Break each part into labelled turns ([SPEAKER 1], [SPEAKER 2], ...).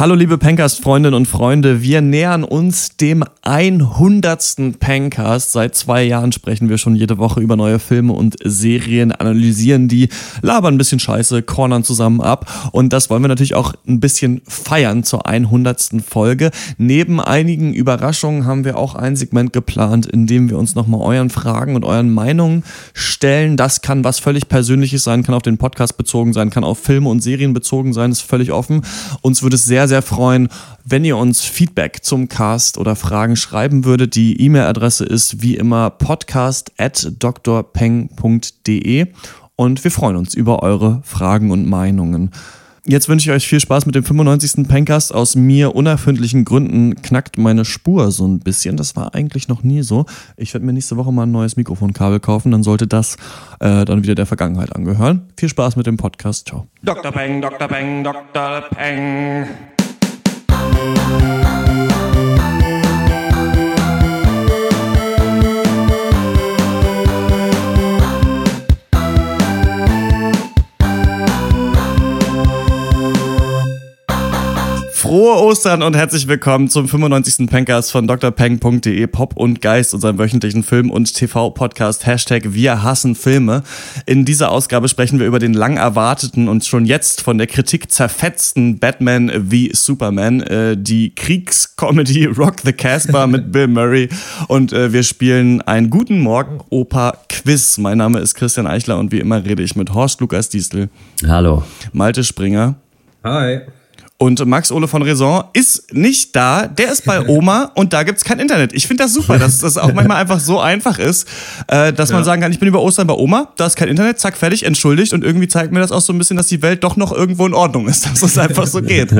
[SPEAKER 1] Hallo liebe Pencast-Freundinnen und Freunde, wir nähern uns dem 100. Pencast. Seit zwei Jahren sprechen wir schon jede Woche über neue Filme und Serien, analysieren die, labern ein bisschen Scheiße, cornern zusammen ab und das wollen wir natürlich auch ein bisschen feiern zur 100. Folge. Neben einigen Überraschungen haben wir auch ein Segment geplant, in dem wir uns nochmal euren Fragen und euren Meinungen stellen. Das kann was völlig Persönliches sein, kann auf den Podcast bezogen sein, kann auf Filme und Serien bezogen sein, ist völlig offen. Uns würde es sehr, sehr freuen, wenn ihr uns Feedback zum Cast oder Fragen schreiben würdet. Die E-Mail-Adresse ist wie immer podcast at drpeng.de und wir freuen uns über eure Fragen und Meinungen. Jetzt wünsche ich euch viel Spaß mit dem 95. Pencast. Aus mir unerfindlichen Gründen knackt meine Spur so ein bisschen. Das war eigentlich noch nie so. Ich werde mir nächste Woche mal ein neues Mikrofonkabel kaufen. Dann sollte das äh, dann wieder der Vergangenheit angehören. Viel Spaß mit dem Podcast. Ciao.
[SPEAKER 2] Dr. Peng, Dr. Peng, Dr. Peng.
[SPEAKER 1] 啊 Frohe Ostern und herzlich willkommen zum 95. Pencast von drpeng.de Pop und Geist, unserem wöchentlichen Film- und TV-Podcast Hashtag Wir hassen Filme. In dieser Ausgabe sprechen wir über den lang erwarteten und schon jetzt von der Kritik zerfetzten Batman wie Superman, äh, die Kriegscomedy Rock the Casbah mit Bill Murray und äh, wir spielen einen guten Morgen Opa Quiz. Mein Name ist Christian Eichler und wie immer rede ich mit Horst Lukas Diestel.
[SPEAKER 3] Hallo.
[SPEAKER 1] Malte Springer.
[SPEAKER 4] Hi.
[SPEAKER 1] Und Max Ole von Raison ist nicht da, der ist bei Oma und da gibt's kein Internet. Ich finde das super, dass das auch manchmal einfach so einfach ist, äh, dass man
[SPEAKER 4] Ja.
[SPEAKER 1] sagen kann, ich bin über Ostern bei Oma, da ist kein Internet, zack, fertig, entschuldigt und irgendwie zeigt mir das auch so ein bisschen, dass die Welt doch noch irgendwo in Ordnung ist, dass es einfach so geht.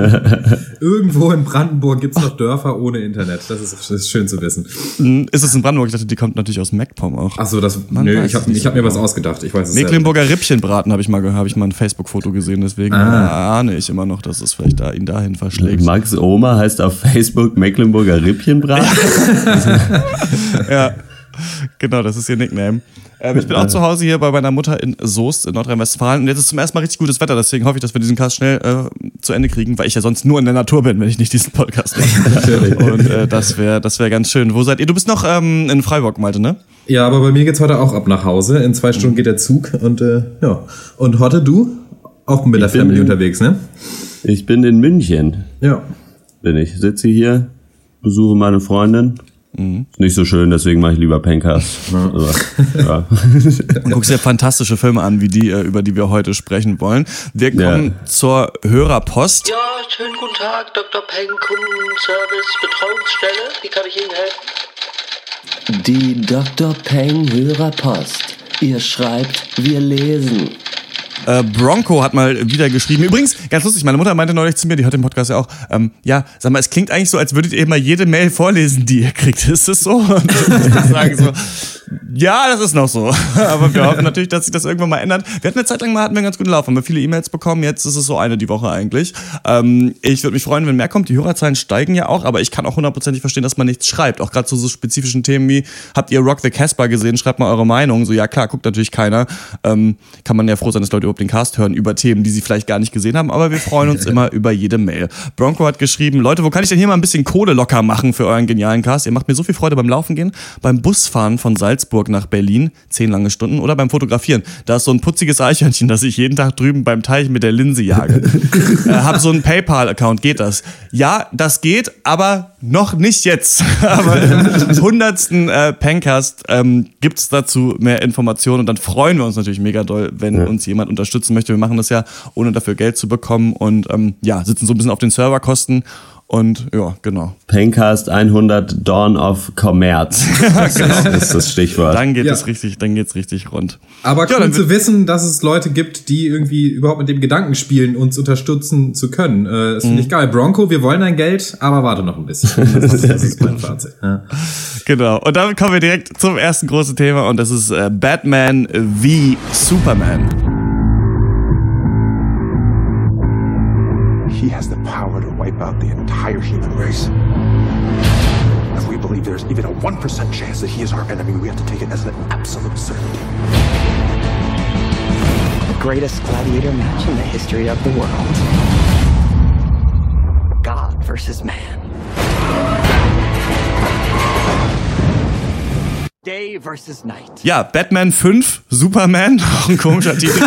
[SPEAKER 4] Irgendwo in Brandenburg gibt's noch Dörfer ohne Internet. Das ist, das ist schön zu wissen.
[SPEAKER 1] Hm, ist es in Brandenburg? Ich dachte, die kommt natürlich aus MacPom auch.
[SPEAKER 4] Ach so, das.
[SPEAKER 1] Man
[SPEAKER 4] nö, ich habe
[SPEAKER 1] es
[SPEAKER 4] hab mir was ausgedacht. Ich weiß es.
[SPEAKER 1] Mecklenburger Rippchenbraten habe ich mal, habe ich mal ein Facebook-Foto gesehen, deswegen
[SPEAKER 4] Ah.
[SPEAKER 1] ahne ich immer noch, dass es vielleicht da ihn dahin verschlägt.
[SPEAKER 3] Max Oma heißt auf Facebook Mecklenburger Rippchenbraten.
[SPEAKER 1] Ja, genau, das ist ihr Nickname. Ähm, ich bin auch zu Hause hier bei meiner Mutter in Soest in Nordrhein-Westfalen und jetzt ist zum ersten Mal richtig gutes Wetter, deswegen hoffe ich, dass wir diesen Cast schnell äh, zu Ende kriegen, weil ich ja sonst nur in der Natur bin, wenn ich nicht diesen Podcast mache.
[SPEAKER 4] Natürlich.
[SPEAKER 1] Und äh, das wäre das wär ganz schön. Wo seid ihr? Du bist noch ähm, in Freiburg, Malte, ne?
[SPEAKER 4] Ja, aber bei mir geht's heute auch ab nach Hause. In zwei Stunden geht der Zug und äh, ja. Und Hotte, du? Auch mit der
[SPEAKER 3] Ich bin-
[SPEAKER 4] Family unterwegs, ne?
[SPEAKER 3] Ich bin in München.
[SPEAKER 4] Ja.
[SPEAKER 3] Bin ich. Sitze hier, besuche meine Freundin.
[SPEAKER 1] Mhm.
[SPEAKER 3] Ist nicht so schön, deswegen mache ich lieber Pencast. Also, ja.
[SPEAKER 1] Und guckst dir fantastische Filme an, wie die, äh, über die wir heute sprechen wollen. Wir kommen
[SPEAKER 3] Ja.
[SPEAKER 1] zur Hörerpost.
[SPEAKER 5] Ja, schönen guten Tag, Dr. Peng, Kundenservice, Betreuungsstelle. Wie kann ich Ihnen helfen?
[SPEAKER 6] Die Dr. Peng Hörerpost. Ihr schreibt, wir lesen.
[SPEAKER 1] Äh, Bronco hat mal wieder geschrieben. Übrigens, ganz lustig, meine Mutter meinte neulich zu mir, die hört den Podcast ja auch, ähm, ja, sag mal, es klingt eigentlich so, als würdet ihr immer jede Mail vorlesen, die ihr kriegt. Ist das so? Sagen so, ja, das ist noch so. Aber wir hoffen natürlich, dass sich das irgendwann mal ändert. Wir hatten eine Zeit lang mal, hatten wir einen ganz guten Lauf, haben wir viele E-Mails bekommen, jetzt ist es so eine die Woche eigentlich. Ähm, ich würde mich freuen, wenn mehr kommt. Die Hörerzahlen steigen ja auch, aber ich kann auch hundertprozentig verstehen, dass man nichts schreibt. Auch gerade zu so spezifischen Themen wie, habt ihr Rock the Casbah gesehen? Schreibt mal eure Meinung. So, ja klar, guckt natürlich keiner. Ähm, kann man ja froh sein, dass Leute überhaupt den Cast hören über Themen, die sie vielleicht gar nicht gesehen haben, aber wir freuen uns immer über jede Mail. Bronco hat geschrieben, Leute, wo kann ich denn hier mal ein bisschen Kohle locker machen für euren genialen Cast? Ihr macht mir so viel Freude beim Laufen gehen, beim Busfahren von Salzburg nach Berlin, zehn lange Stunden, oder beim Fotografieren. Da ist so ein putziges Eichhörnchen, das ich jeden Tag drüben beim Teich mit der Linse jage. äh, hab so einen PayPal-Account, geht das? Ja, das geht, aber noch nicht jetzt. aber im hundertsten äh, Pencast ähm, gibt's dazu mehr Informationen und dann freuen wir uns natürlich mega doll, wenn uns jemand unterstützen möchte. Wir machen das ja, ohne dafür Geld zu bekommen und ähm, ja, sitzen so ein bisschen auf den Serverkosten und ja, genau.
[SPEAKER 3] Pencast 100 Dawn of Commerz. Das ist das Stichwort.
[SPEAKER 1] Dann geht
[SPEAKER 4] Ja.
[SPEAKER 1] es richtig, dann geht's richtig rund.
[SPEAKER 4] Aber
[SPEAKER 1] Ja,
[SPEAKER 4] cool zu wissen, dass es Leute gibt, die irgendwie überhaupt mit dem Gedanken spielen, uns unterstützen zu können. Äh, das finde ich geil. Bronco, wir wollen dein Geld, aber warte noch ein bisschen. Das ist, das ist mein Fazit. Ja.
[SPEAKER 1] Genau. Und damit kommen wir direkt zum ersten großen Thema und das ist äh, Batman wie Superman.
[SPEAKER 7] Has the power to wipe out the entire human race. If we believe there's even a 1% chance that he is our enemy, we have to take it as an absolute certainty.
[SPEAKER 8] The greatest gladiator match in the history of the world. God versus man. Day versus night.
[SPEAKER 1] Ja, Batman 5, Superman, auch ein komischer Titel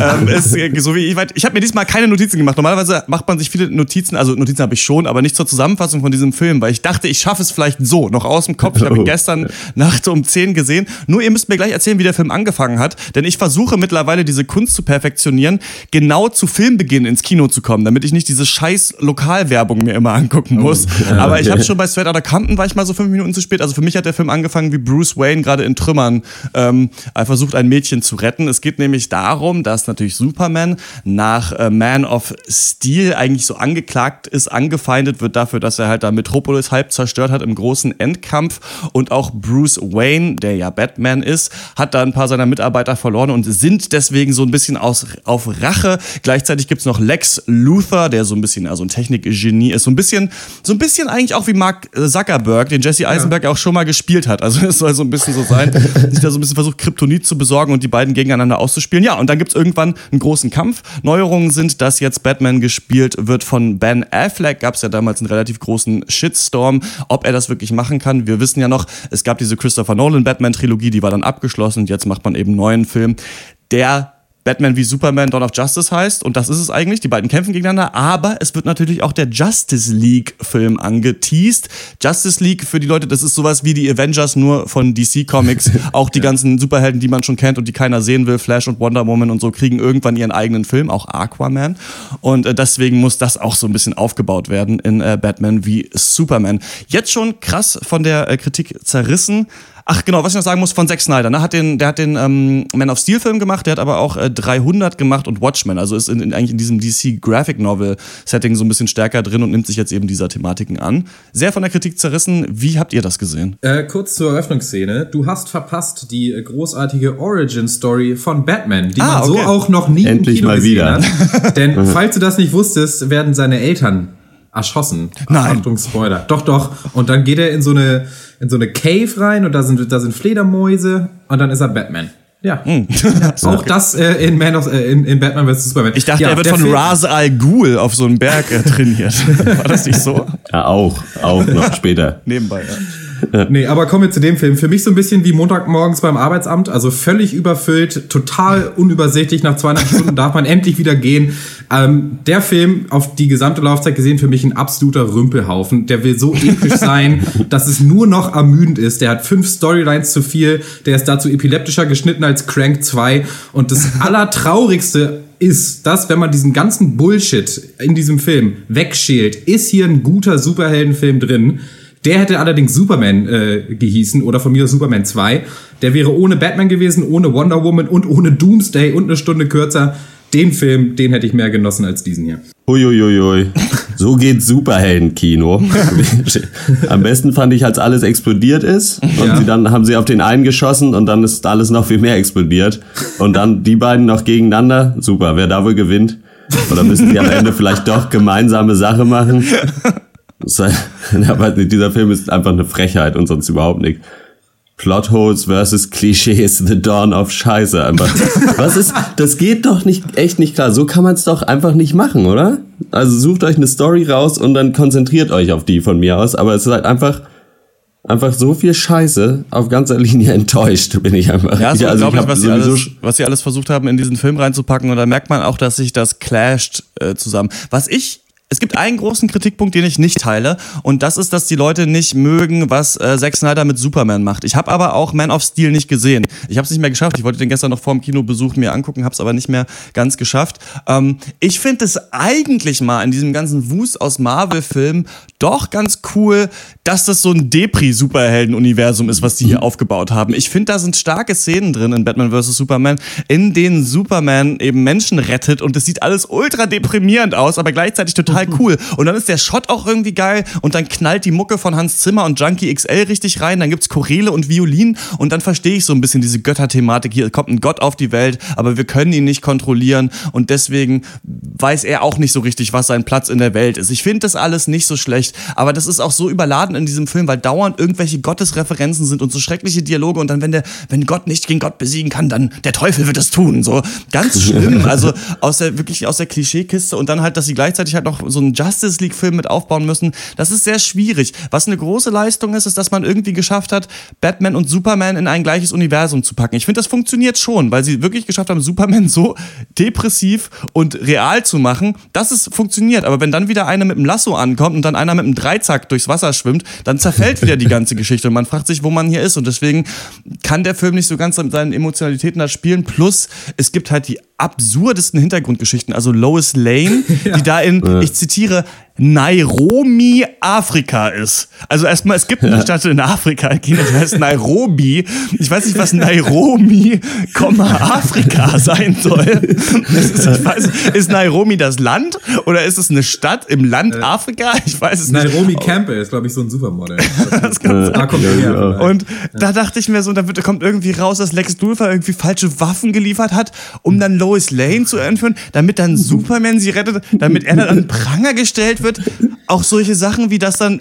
[SPEAKER 1] ähm, ist, äh, so wie ich weiß, ich habe mir diesmal keine Notizen gemacht. Normalerweise macht man sich viele Notizen, also Notizen habe ich schon, aber nicht zur Zusammenfassung von diesem Film, weil ich dachte, ich schaffe es vielleicht so, noch aus dem Kopf. Ich habe ihn
[SPEAKER 3] Oh.
[SPEAKER 1] gestern Nacht um 10 gesehen. Nur ihr müsst mir gleich erzählen, wie der Film angefangen hat, denn ich versuche mittlerweile diese Kunst zu perfektionieren, genau zu Filmbeginn ins Kino zu kommen, damit ich nicht diese scheiß Lokalwerbung mir immer angucken muss. aber ich habe schon bei Straight Outta Compton war ich mal so fünf Minuten zu spät. Also für mich hat der Film angefangen wie Bruce Wayne gerade in Trümmern ähm, er versucht ein Mädchen zu retten. Es geht nämlich darum, dass natürlich Superman nach äh, Man of Steel eigentlich so angeklagt ist, angefeindet wird dafür, dass er halt da Metropolis halb zerstört hat im großen Endkampf und auch Bruce Wayne, der ja Batman ist, hat da ein paar seiner Mitarbeiter verloren und sind deswegen so ein bisschen aus, auf Rache. Gleichzeitig gibt's noch Lex Luthor, der so ein bisschen also ein Technikgenie ist, so ein bisschen so ein bisschen eigentlich auch wie Mark Zuckerberg, den Jesse Eisenberg auch schon mal gespielt hat. Also es soll so ein bisschen so sein, sich da so ein bisschen versucht Kryptonit zu besorgen und die beiden gegeneinander auszuspielen. Ja, und dann gibt's irgendwann einen großen Kampf. Neuerungen sind, dass jetzt Batman gespielt wird von Ben Affleck. Gab's ja damals einen relativ großen Shitstorm, ob er das wirklich machen kann. Wir wissen ja noch, es gab diese Christopher Nolan Batman Trilogie, die war dann abgeschlossen und jetzt macht man eben einen neuen Film, der Batman wie Superman Dawn of Justice heißt und das ist es eigentlich. Die beiden kämpfen gegeneinander, aber es wird natürlich auch der Justice League Film angeteased. Justice League für die Leute, das ist sowas wie die Avengers nur von DC Comics. auch die ganzen Superhelden, die man schon kennt und die keiner sehen will, Flash und Wonder Woman und so, kriegen irgendwann ihren eigenen Film, auch Aquaman. Und äh, deswegen muss das auch so ein bisschen aufgebaut werden in äh, Batman wie Superman. Jetzt schon krass von der äh, Kritik zerrissen. Ach genau, was ich noch sagen muss von Zack Snyder, ne? Hat den, der hat den ähm, Man of Steel Film gemacht, der hat aber auch äh, 300 gemacht und Watchmen, also ist in, in, eigentlich in diesem DC Graphic Novel Setting so ein bisschen stärker drin und nimmt sich jetzt eben dieser Thematiken an. Sehr von der Kritik zerrissen. Wie habt ihr das gesehen?
[SPEAKER 4] Äh, kurz zur Eröffnungsszene. Du hast verpasst die großartige Origin-Story von Batman, die
[SPEAKER 1] Ah,
[SPEAKER 4] man so
[SPEAKER 1] okay.
[SPEAKER 4] auch noch nie
[SPEAKER 3] Endlich
[SPEAKER 4] im Kino
[SPEAKER 3] mal
[SPEAKER 4] gesehen
[SPEAKER 3] wieder.
[SPEAKER 4] hat. Denn falls du das nicht wusstest, werden seine Eltern erschossen.
[SPEAKER 1] Nein.
[SPEAKER 4] Achtung, Spoiler. Doch, doch. Und dann geht er in so eine, in so eine Cave rein und da sind, da sind Fledermäuse und dann ist er Batman. Ja. ja auch das äh, in, Man of, äh, in, in Batman vs. Superman.
[SPEAKER 1] Ich dachte,
[SPEAKER 4] ja,
[SPEAKER 1] er wird von
[SPEAKER 4] Film-
[SPEAKER 1] Ra's al Ghul auf so einen Berg äh, trainiert. War das nicht so?
[SPEAKER 3] Ja, auch, auch noch später.
[SPEAKER 1] Nebenbei, ja.
[SPEAKER 4] Nee, aber kommen wir zu dem Film. Für mich so ein bisschen wie Montagmorgens beim Arbeitsamt, also völlig überfüllt, total unübersichtlich. Nach zweieinhalb Stunden darf man endlich wieder gehen. Ähm, der Film, auf die gesamte Laufzeit gesehen, für mich ein absoluter Rümpelhaufen. Der will so episch sein, dass es nur noch ermüdend ist. Der hat fünf Storylines zu viel. Der ist dazu epileptischer geschnitten als Crank 2. Und das Allertraurigste ist, dass wenn man diesen ganzen Bullshit in diesem Film wegschält, ist hier ein guter Superheldenfilm drin. Der hätte allerdings Superman äh, gehießen oder von mir Superman 2. Der wäre ohne Batman gewesen, ohne Wonder Woman und ohne Doomsday und eine Stunde kürzer. Den Film, den hätte ich mehr genossen als diesen hier.
[SPEAKER 3] Uiuiui. So geht Superhelden-Kino. Am besten fand ich, als alles explodiert ist und
[SPEAKER 4] Ja.
[SPEAKER 3] sie dann haben sie auf den einen geschossen und dann ist alles noch viel mehr explodiert und dann die beiden noch gegeneinander. Super, wer da wohl gewinnt? Oder müssen die am Ende vielleicht doch gemeinsame Sache machen? Aber dieser Film ist einfach eine Frechheit und sonst überhaupt nicht. Plotholes versus Klischees, The Dawn of Scheiße. Einfach. Was ist, das geht doch nicht, echt nicht klar. So kann man es doch einfach nicht machen, oder? Also sucht euch eine Story raus und dann konzentriert euch auf die von mir aus. Aber es ist halt einfach, einfach so viel Scheiße auf ganzer Linie enttäuscht, bin ich einfach.
[SPEAKER 1] Ja, so
[SPEAKER 3] also
[SPEAKER 1] unglaublich, was sie, alles, was sie alles versucht haben, in diesen Film reinzupacken. Und da merkt man auch, dass sich das clasht äh, zusammen. Was ich es gibt einen großen Kritikpunkt, den ich nicht teile, und das ist, dass die Leute nicht mögen, was äh, Zack Snyder mit Superman macht. Ich habe aber auch Man of Steel nicht gesehen. Ich habe es nicht mehr geschafft. Ich wollte den gestern noch vor dem Kinobesuch mir angucken, habe es aber nicht mehr ganz geschafft. Ähm, ich finde es eigentlich mal in diesem ganzen Wust aus Marvel-Filmen doch ganz cool, dass das so ein Depri-Superhelden-Universum ist, was die hier aufgebaut haben. Ich finde, da sind starke Szenen drin in Batman vs. Superman, in denen Superman eben Menschen rettet und es sieht alles ultra deprimierend aus, aber gleichzeitig total cool. Und dann ist der Shot auch irgendwie geil und dann knallt die Mucke von Hans Zimmer und Junkie XL richtig rein, dann gibt's Choräle und Violin und dann verstehe ich so ein bisschen diese Götterthematik. Hier kommt ein Gott auf die Welt, aber wir können ihn nicht kontrollieren und deswegen weiß er auch nicht so richtig, was sein Platz in der Welt ist. Ich finde das alles nicht so schlecht, aber das ist auch so überladen in diesem Film, weil dauernd irgendwelche Gottesreferenzen sind und so schreckliche Dialoge und dann, wenn der, wenn Gott nicht gegen Gott besiegen kann, dann der Teufel wird es tun. So ganz schlimm. Also aus der wirklich aus der Klischeekiste und dann halt, dass sie gleichzeitig halt noch so einen Justice League-Film mit aufbauen müssen. Das ist sehr schwierig. Was eine große Leistung ist, ist, dass man irgendwie geschafft hat, Batman und Superman in ein gleiches Universum zu packen. Ich finde, das funktioniert schon, weil sie wirklich geschafft haben, Superman so depressiv und real zu machen, dass es funktioniert. Aber wenn dann wieder einer mit einem Lasso ankommt und dann einer mit einem Dreizack durchs Wasser schwimmt, dann zerfällt wieder die ganze Geschichte und man fragt sich, wo man hier ist. Und deswegen kann der Film nicht so ganz mit seinen Emotionalitäten da spielen. Plus, es gibt halt die absurdesten Hintergrundgeschichten. Also Lois Lane, die da in, ich zitiere, Nairobi, Afrika ist. Also erstmal, es gibt eine Stadt in Afrika, die heißt Nairobi. Ich weiß nicht, was Nairobi, Afrika sein soll. Ist, ich weiß, ist Nairobi das Land oder ist es eine Stadt im Land Afrika? Ich weiß es nicht.
[SPEAKER 4] Nairobi Campbell ist, glaube ich, so ein Supermodel.
[SPEAKER 1] Das kann sein.
[SPEAKER 4] Da kommt er her.
[SPEAKER 1] Und da dachte ich mir so, da wird, kommt irgendwie raus, dass Lex Luthor irgendwie falsche Waffen geliefert hat, um dann Lois Lane zu entführen, damit dann Superman sie rettet, damit er dann an Pranger gestellt wird. Auch solche Sachen wie das dann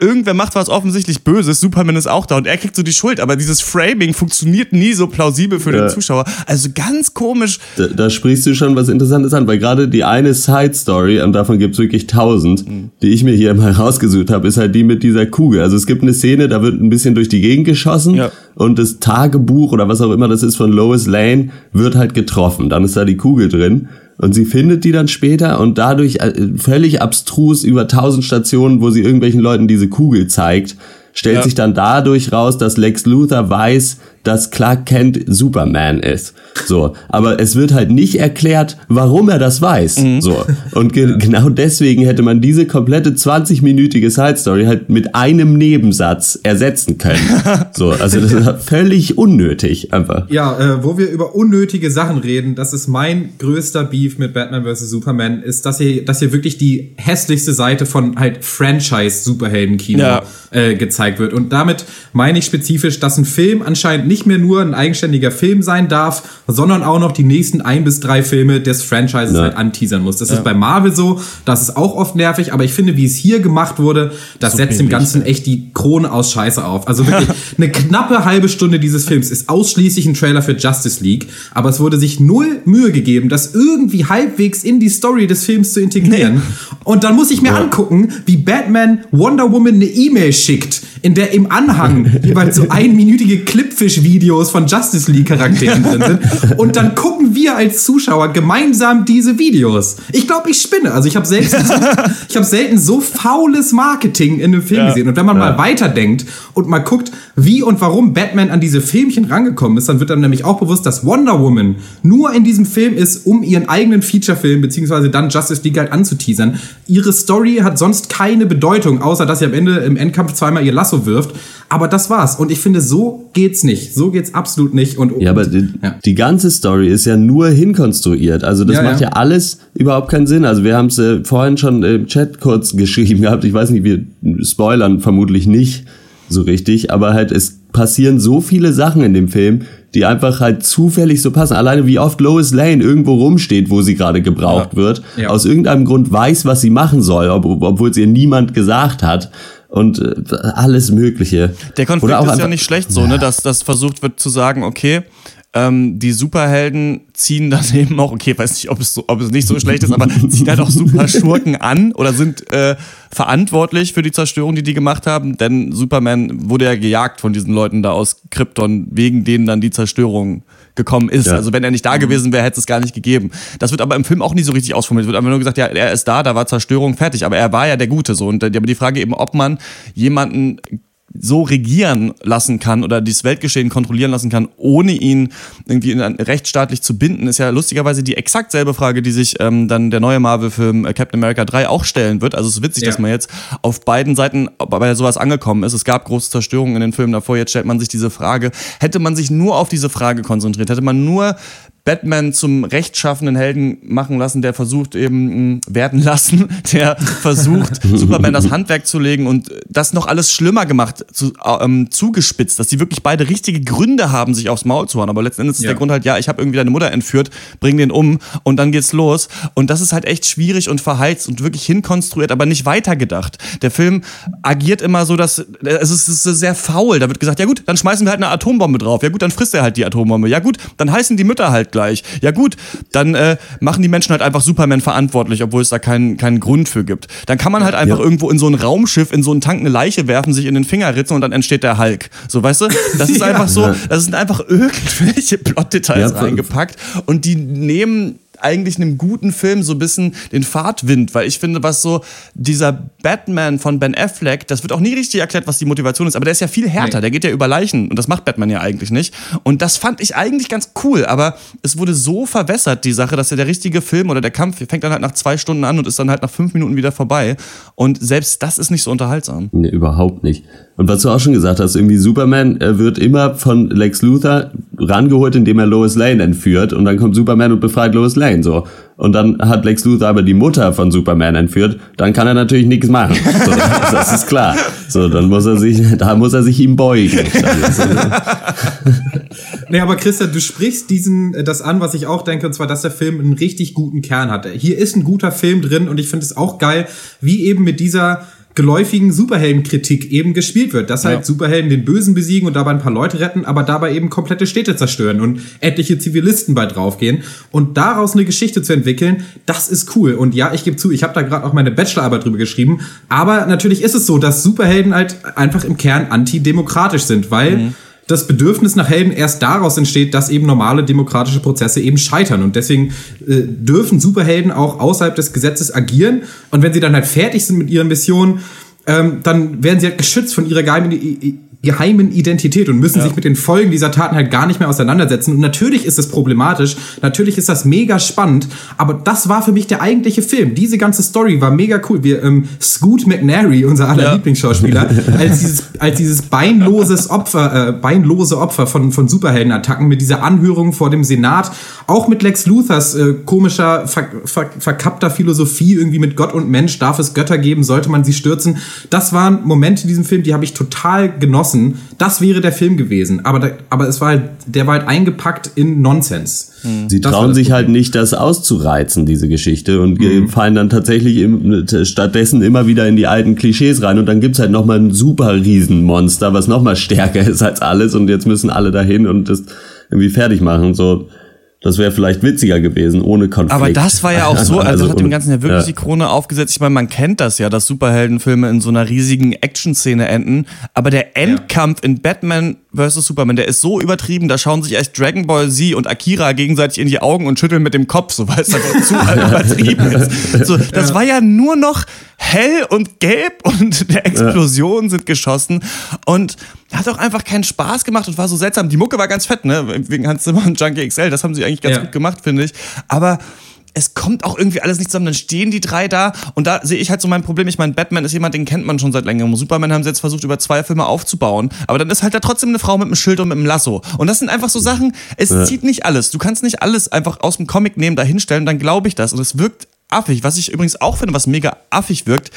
[SPEAKER 1] irgendwer macht was offensichtlich Böses, Superman ist auch da und er kriegt so die Schuld, aber dieses Framing funktioniert nie so plausibel für
[SPEAKER 3] Ja.
[SPEAKER 1] den Zuschauer. Also ganz komisch.
[SPEAKER 3] Da, da sprichst du schon was Interessantes an, weil gerade die eine Side-Story, und davon gibt's wirklich tausend, die ich mir hier mal rausgesucht habe, ist halt die mit dieser Kugel. Also es gibt eine Szene, da wird ein bisschen durch die Gegend geschossen
[SPEAKER 1] Ja.
[SPEAKER 3] und das Tagebuch oder was auch immer das ist von Lois Lane wird halt getroffen. Dann ist da die Kugel drin. Und sie findet die dann später und dadurch äh, völlig abstrus über tausend Stationen, wo sie irgendwelchen Leuten diese Kugel zeigt, stellt
[SPEAKER 1] Ja.
[SPEAKER 3] sich dann dadurch raus, dass Lex Luthor weiß, dass Clark Kent Superman ist. So, aber es wird halt nicht erklärt, warum er das weiß. So, und ge genau deswegen hätte man diese komplette 20-minütige Side Story halt mit einem Nebensatz ersetzen können. So, also das ist völlig unnötig einfach.
[SPEAKER 4] Ja, äh, wo wir über unnötige Sachen reden, das ist mein größter Beef mit Batman vs. Superman, ist, dass hier, dass hier wirklich die hässlichste Seite von halt Franchise-Superhelden-Kino
[SPEAKER 1] Ja.
[SPEAKER 4] äh, gezeigt wird. Und damit meine ich spezifisch, dass ein Film anscheinend nicht mehr nur ein eigenständiger Film sein darf, sondern auch noch die nächsten ein bis drei Filme des Franchises
[SPEAKER 3] Ja.
[SPEAKER 4] halt anteasern muss. Das ist bei Marvel so, das ist auch oft nervig, aber ich finde, wie es hier gemacht wurde, das setzt dem Ganzen echt die Krone aus Scheiße auf. Also wirklich eine knappe halbe Stunde dieses Films ist ausschließlich ein Trailer für Justice League, aber es wurde sich null Mühe gegeben, das irgendwie halbwegs in die Story des Films zu integrieren. Und dann muss ich mir angucken, wie Batman Wonder Woman eine E-Mail schickt, in der im Anhang jeweils so einminütige Clipfish-Videos von Justice League-Charakteren drin sind. Und dann gucken wir als Zuschauer gemeinsam diese Videos. Ich glaube, ich spinne. Also ich habe selten, ich habe selten so faules Marketing in einem Film gesehen. Und wenn man mal weiterdenkt und mal guckt, wie und warum Batman an diese Filmchen rangekommen ist, dann wird einem nämlich auch bewusst, dass Wonder Woman nur in diesem Film ist, um ihren eigenen Featurefilm beziehungsweise dann Justice League halt anzuteasern. Ihre Story hat sonst keine Bedeutung, außer dass sie am Ende im Endkampf zweimal ihr Lasso wirft. Aber das war's. Und ich finde, so geht's nicht. So geht's absolut nicht. Und,
[SPEAKER 3] Ja, aber die,
[SPEAKER 4] Ja.
[SPEAKER 3] die ganze Story ist ja nur hinkonstruiert. Also das
[SPEAKER 4] Ja,
[SPEAKER 3] macht
[SPEAKER 4] ja.
[SPEAKER 3] ja. alles überhaupt keinen Sinn. Also wir haben es äh, vorhin schon im Chat kurz geschrieben gehabt. Ich weiß nicht, wir spoilern vermutlich nicht so richtig, aber halt es passieren so viele Sachen in dem Film, die einfach halt zufällig so passen. Alleine wie oft Lois Lane irgendwo rumsteht, wo sie gerade gebraucht
[SPEAKER 4] Ja.
[SPEAKER 3] wird,
[SPEAKER 4] Ja.
[SPEAKER 3] aus irgendeinem Grund weiß, was sie machen soll, ob, obwohl es ihr niemand gesagt hat. Und äh, alles Mögliche.
[SPEAKER 1] Der Konflikt ist ja nicht schlecht so, ne, dass das versucht wird zu sagen, okay, ähm, die Superhelden ziehen dann eben auch, okay, weiß nicht, ob es, so, ob es nicht so schlecht ist, aber ziehen halt auch super Schurken an oder sind äh, verantwortlich für die Zerstörung, die die gemacht haben, denn Superman wurde ja gejagt von diesen Leuten da aus Krypton, wegen denen dann die Zerstörung gekommen ist.
[SPEAKER 3] Ja.
[SPEAKER 1] Also wenn er nicht da gewesen wäre, hätte es gar nicht gegeben. Das wird aber im Film auch nie so richtig ausformuliert. Es wird einfach nur gesagt, ja, er ist da, da war Zerstörung fertig, aber er war ja der Gute so. Und äh, aber die Frage eben, ob man jemanden so regieren lassen kann oder dieses Weltgeschehen kontrollieren lassen kann, ohne ihn irgendwie in ein, rechtsstaatlich zu binden, ist ja lustigerweise die exakt selbe Frage, die sich ähm, dann der neue Marvel-Film äh, Captain America 3 auch stellen wird. Also es ist witzig,
[SPEAKER 4] Ja.
[SPEAKER 1] dass man jetzt auf beiden Seiten bei sowas angekommen ist. Es gab große Zerstörungen in den Filmen davor, jetzt stellt man sich diese Frage. Hätte man sich nur auf diese Frage konzentriert, hätte man nur Batman zum rechtschaffenden Helden machen lassen, der versucht eben mh, werden lassen, der versucht Superman das Handwerk zu legen und das noch alles schlimmer gemacht, zu, ähm, zugespitzt, dass die wirklich beide richtige Gründe haben, sich aufs Maul zu hauen. Aber letzten Endes ist
[SPEAKER 4] Ja.
[SPEAKER 1] der Grund halt, ja, ich habe irgendwie deine Mutter entführt, bring den um und dann geht's los. Und das ist halt echt schwierig und verheizt und wirklich hinkonstruiert, aber nicht weitergedacht. Der Film agiert immer so, dass es ist, es ist sehr faul. Da wird gesagt, ja gut, dann schmeißen wir halt eine Atombombe drauf. Ja gut, dann frisst er halt die Atombombe. Ja gut, dann heißen die Mütter halt gleich. Ja gut, dann äh, machen die Menschen halt einfach Superman verantwortlich, obwohl es da keinen keinen Grund für gibt. Dann kann man halt einfach
[SPEAKER 3] Ja.
[SPEAKER 1] irgendwo in so ein Raumschiff, in so einen Tank eine Leiche werfen, sich in den Finger ritzen und dann entsteht der Hulk. So, weißt du? Das ist
[SPEAKER 4] Ja.
[SPEAKER 1] einfach so, das sind einfach irgendwelche Plotdetails
[SPEAKER 3] Ja,
[SPEAKER 1] reingepackt und die nehmen eigentlich einem guten Film so ein bisschen den Fahrtwind, weil ich finde, was so dieser Batman von Ben Affleck, das wird auch nie richtig erklärt, was die Motivation ist, aber der ist ja viel härter,
[SPEAKER 4] Nee.
[SPEAKER 1] der geht ja über Leichen und das macht Batman ja eigentlich nicht. Und das fand ich eigentlich ganz cool, aber es wurde so verwässert, die Sache, dass ja der richtige Film oder der Kampf fängt dann halt nach zwei Stunden an und ist dann halt nach fünf Minuten wieder vorbei. Und selbst das ist nicht so unterhaltsam.
[SPEAKER 3] Nee, überhaupt nicht. Und was du auch schon gesagt hast, irgendwie Superman äh, wird immer von Lex Luthor rangeholt, indem er Lois Lane entführt und dann kommt Superman und befreit Lois Lane so. Und dann hat Lex Luthor aber die Mutter von Superman entführt, dann kann er natürlich nichts machen. So, das, das ist klar. So, dann muss er sich, da muss er sich ihm beugen.
[SPEAKER 4] Nee, aber Christian, du sprichst diesen, äh, das an, was ich auch denke, und zwar, dass der Film einen richtig guten Kern hat. Hier ist ein guter Film drin und ich finde es auch geil, wie eben mit dieser geläufigen Superheldenkritik eben gespielt wird, dass halt Superhelden den Bösen besiegen und dabei ein paar Leute retten, aber dabei eben komplette Städte zerstören und etliche Zivilisten bei draufgehen. Und daraus eine Geschichte zu entwickeln, das ist cool. Und ja, ich gebe zu, ich habe da gerade auch meine Bachelorarbeit drüber geschrieben, aber natürlich ist es so, dass Superhelden halt einfach im Kern antidemokratisch sind, weil das Bedürfnis nach Helden erst daraus entsteht, dass eben normale demokratische Prozesse eben scheitern. Und deswegen äh, dürfen Superhelden auch außerhalb des Gesetzes agieren. Und wenn sie dann halt fertig sind mit ihren Missionen, ähm, dann werden sie halt geschützt von ihrer geheimen, geheimen Identität und müssen sich mit den Folgen dieser Taten halt gar nicht mehr auseinandersetzen. Und natürlich ist es problematisch, natürlich ist das mega spannend, aber das war für mich der eigentliche Film. Diese ganze Story war mega cool. Wir, ähm, Scoot McNairy, unser aller
[SPEAKER 1] Ja.
[SPEAKER 4] Lieblingsschauspieler, als dieses, als dieses beinloses Opfer, äh, beinlose Opfer von, von Superheldenattacken mit dieser Anhörung vor dem Senat, auch mit Lex Luthers äh, komischer, ver, ver, verkappter Philosophie, irgendwie mit Gott und Mensch, darf es Götter geben, sollte man sie stürzen. Das waren Momente in diesem Film, die habe ich total genossen. Das wäre der Film gewesen. Aber, da, aber es war halt, der war halt eingepackt in Nonsens.
[SPEAKER 3] Sie
[SPEAKER 4] Das
[SPEAKER 3] trauen sich halt nicht, das auszureizen, diese Geschichte, und
[SPEAKER 1] Mhm.
[SPEAKER 3] fallen dann tatsächlich im, stattdessen immer wieder in die alten Klischees rein. Und dann gibt's halt nochmal ein super Riesenmonster, was nochmal stärker ist als alles. Und jetzt müssen alle dahin und das irgendwie fertig machen. So, das wäre vielleicht witziger gewesen, ohne Konflikt.
[SPEAKER 1] Aber das war ja auch so, also,
[SPEAKER 3] Also,
[SPEAKER 1] hat dem Ganzen ja wirklich
[SPEAKER 3] ja.
[SPEAKER 1] die Krone aufgesetzt. Ich meine, man kennt das ja, dass Superheldenfilme in so einer riesigen Action-Szene enden. Aber der Endkampf in Batman vs. Superman, der ist so übertrieben, da schauen sich erst Dragon Ball Z und Akira gegenseitig in die Augen und schütteln mit dem Kopf, so weil es einfach zu übertrieben ist. So, das war ja nur noch hell und gelb und der Explosionen sind geschossen und hat auch einfach keinen Spaß gemacht und war so seltsam. Die Mucke war ganz fett, ne? Wegen Hans Zimmer und Junkie XL, das haben sie eigentlich ganz
[SPEAKER 4] Ja.
[SPEAKER 1] gut gemacht, finde ich. Aber es kommt auch irgendwie alles nicht zusammen. Dann stehen die drei da und da sehe ich halt so mein Problem. Ich meine, Batman ist jemand, den kennt man schon seit längerem. Superman haben sie jetzt versucht, über zwei Filme aufzubauen. Aber dann ist halt da trotzdem eine Frau mit einem Schild und mit einem Lasso. Und das sind einfach so Sachen, es zieht nicht alles. Du kannst nicht alles einfach aus dem Comic nehmen, da hinstellen, dann glaube ich das. Und es wirkt affig. Was ich übrigens auch finde, was mega affig wirkt,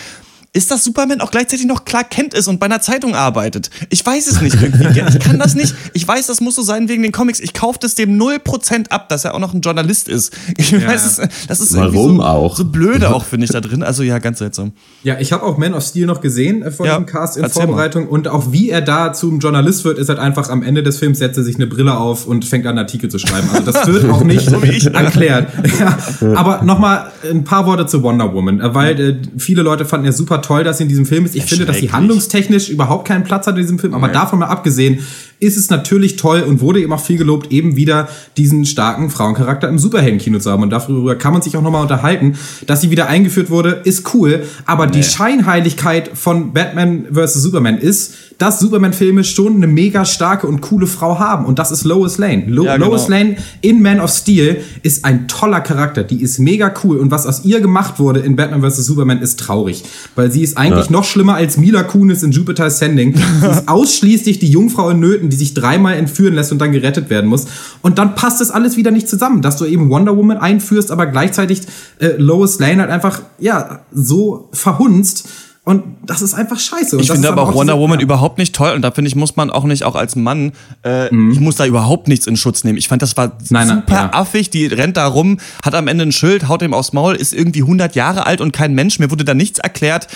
[SPEAKER 1] ist, dass Superman auch gleichzeitig noch Clark Kent ist und bei einer Zeitung arbeitet. Ich weiß es nicht irgendwie. Ich kann das nicht. Ich weiß, das muss so sein wegen den Comics. Ich kaufe das dem 0% ab, dass er auch noch ein Journalist ist. Ich weiß es, das ist
[SPEAKER 3] Warum
[SPEAKER 1] so,
[SPEAKER 3] auch?
[SPEAKER 1] so blöde auch, finde ich, da drin. Also ja, ganz seltsam.
[SPEAKER 4] Ja, ich habe auch Man of Steel noch gesehen äh, vor
[SPEAKER 1] Ja,
[SPEAKER 4] dem Cast in
[SPEAKER 1] erzähl mal.
[SPEAKER 4] Vorbereitung und auch wie er da zum Journalist wird, ist halt einfach am Ende des Films setzt er sich eine Brille auf und fängt an Artikel zu schreiben. Also das wird auch nicht erklärt. Ja, aber nochmal ein paar Worte zu Wonder Woman, äh, weil äh, viele Leute fanden ja super toll, dass sie in diesem Film ist. Ich finde, dass sie handlungstechnisch überhaupt keinen Platz hat in diesem Film, aber davon mal abgesehen ist es natürlich toll und wurde eben auch viel gelobt, eben wieder diesen starken Frauencharakter im Superheldenkino zu haben. Und darüber kann man sich auch nochmal unterhalten. Dass sie wieder eingeführt wurde, ist cool. Aber die Scheinheiligkeit von Batman vs. Superman ist, dass Superman-Filme schon eine mega starke und coole Frau haben. Und das ist Lois Lane. Lo
[SPEAKER 1] Ja, genau.
[SPEAKER 4] Lois Lane in Man of Steel ist ein toller Charakter. Die ist mega cool. Und was aus ihr gemacht wurde in Batman vs. Superman ist traurig. Weil sie ist eigentlich
[SPEAKER 3] Ja.
[SPEAKER 4] noch schlimmer als Mila Kunis in Jupiter Ascending. Sie ist ausschließlich die Jungfrau in Nöten, die sich dreimal entführen lässt und dann gerettet werden muss. Und dann passt das alles wieder nicht zusammen, dass du eben Wonder Woman einführst, aber gleichzeitig äh, Lois Lane halt einfach, ja, so verhunzt. Und das ist einfach scheiße. Und
[SPEAKER 1] Ich finde aber auch
[SPEAKER 4] diese-
[SPEAKER 1] Wonder Woman
[SPEAKER 4] ja.
[SPEAKER 1] überhaupt nicht toll und da finde ich, muss man auch nicht, auch als Mann, äh,
[SPEAKER 4] Mhm.
[SPEAKER 1] ich muss da überhaupt nichts in Schutz nehmen. Ich fand, das war
[SPEAKER 4] Nein, nein,
[SPEAKER 1] super
[SPEAKER 4] ja.
[SPEAKER 1] affig, die rennt da rum, hat am Ende ein Schild, haut ihm aufs Maul, ist irgendwie 100 Jahre alt und kein Mensch, mir wurde da nichts erklärt.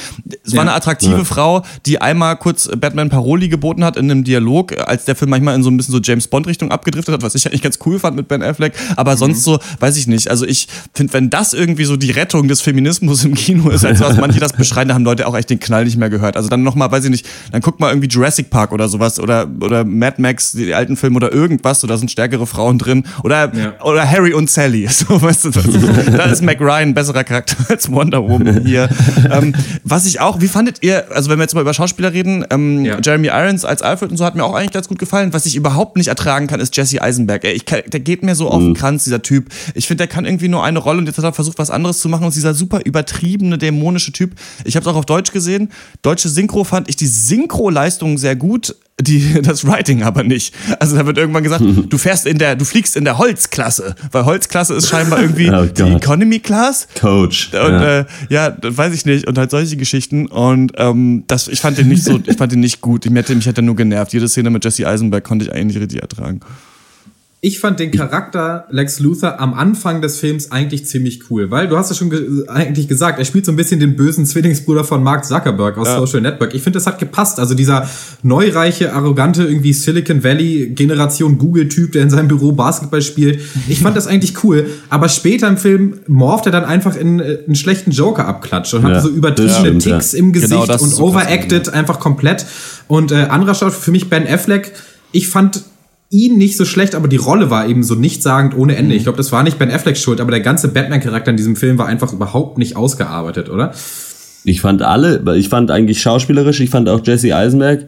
[SPEAKER 1] Es war
[SPEAKER 4] Ja.
[SPEAKER 1] eine attraktive Frau, die einmal kurz Batman Paroli geboten hat in einem Dialog, äh, als der Film manchmal in so ein bisschen so James Bond Richtung abgedriftet hat, was ich eigentlich ganz cool fand mit Ben Affleck,
[SPEAKER 4] Mhm.
[SPEAKER 1] aber sonst so, weiß ich nicht. Also ich finde, wenn das irgendwie so die Rettung des Feminismus im Kino ist, als was manche das beschreien, da haben Leute auch echt den Knall nicht mehr gehört. Also dann nochmal, weiß ich nicht, dann guck mal irgendwie Jurassic Park oder sowas oder, oder Mad Max, die alten Filme oder irgendwas, so da sind stärkere Frauen drin. Oder,
[SPEAKER 4] Ja.
[SPEAKER 1] oder Harry und Sally. So, weißt du, das, da ist Mac Ryan ein besserer Charakter als Wonder Woman hier. ähm, was ich auch, wie fandet ihr, also wenn wir jetzt mal über Schauspieler reden, ähm,
[SPEAKER 4] Ja.
[SPEAKER 1] Jeremy Irons als Alfred und so hat mir auch eigentlich ganz gut gefallen. Was ich überhaupt nicht ertragen kann, ist Jesse Eisenberg. Ey, ich der geht mir so auf den Kranz, dieser Typ. Ich finde, der kann irgendwie nur eine Rolle und jetzt hat er versucht, was anderes zu machen. Und dieser super übertriebene, dämonische Typ. Ich habe es auch auf Deutsch gesehen. Deutsche Synchro fand ich die Synchro-Leistung sehr gut. Die, das Writing aber nicht. Also da wird irgendwann gesagt, du fährst in der, du fliegst in der Holzklasse, weil Holzklasse ist scheinbar irgendwie
[SPEAKER 3] Oh
[SPEAKER 1] die. Economy Class.
[SPEAKER 3] Coach.
[SPEAKER 1] Und
[SPEAKER 3] ja.
[SPEAKER 1] Äh, ja, weiß ich nicht. Und halt solche Geschichten. Und ähm, das, ich fand den nicht so, ich fand den nicht gut. Ich hätte, mich hätte nur genervt. Jede Szene mit Jesse Eisenberg konnte ich eigentlich nicht richtig ertragen.
[SPEAKER 4] Ich fand den Charakter Lex Luthor am Anfang des Films eigentlich ziemlich cool, weil du hast ja schon ge eigentlich gesagt, er spielt so ein bisschen den bösen Zwillingsbruder von Mark Zuckerberg aus Social Network. Ich finde, das hat gepasst. Also dieser neureiche, arrogante, irgendwie Silicon Valley Generation Google-Typ, der in seinem Büro Basketball spielt. Ich fand das eigentlich cool. Aber später im Film morpht er dann einfach in äh, einen schlechten Joker abklatscht und
[SPEAKER 3] Ja,
[SPEAKER 4] hatte so übertriebene
[SPEAKER 3] ja.
[SPEAKER 4] Ticks im Gesicht
[SPEAKER 1] Genau,
[SPEAKER 4] und
[SPEAKER 1] so
[SPEAKER 4] overacted einfach komplett. Und äh, anderer Schauspieler für mich Ben Affleck. Ich fand ihn nicht so schlecht, aber die Rolle war eben so nichtssagend ohne Ende. Ich glaube, das war nicht Ben Afflecks Schuld, aber der ganze Batman-Charakter in diesem Film war einfach überhaupt nicht ausgearbeitet, oder?
[SPEAKER 3] Ich fand alle, ich fand eigentlich schauspielerisch, ich fand auch Jesse Eisenberg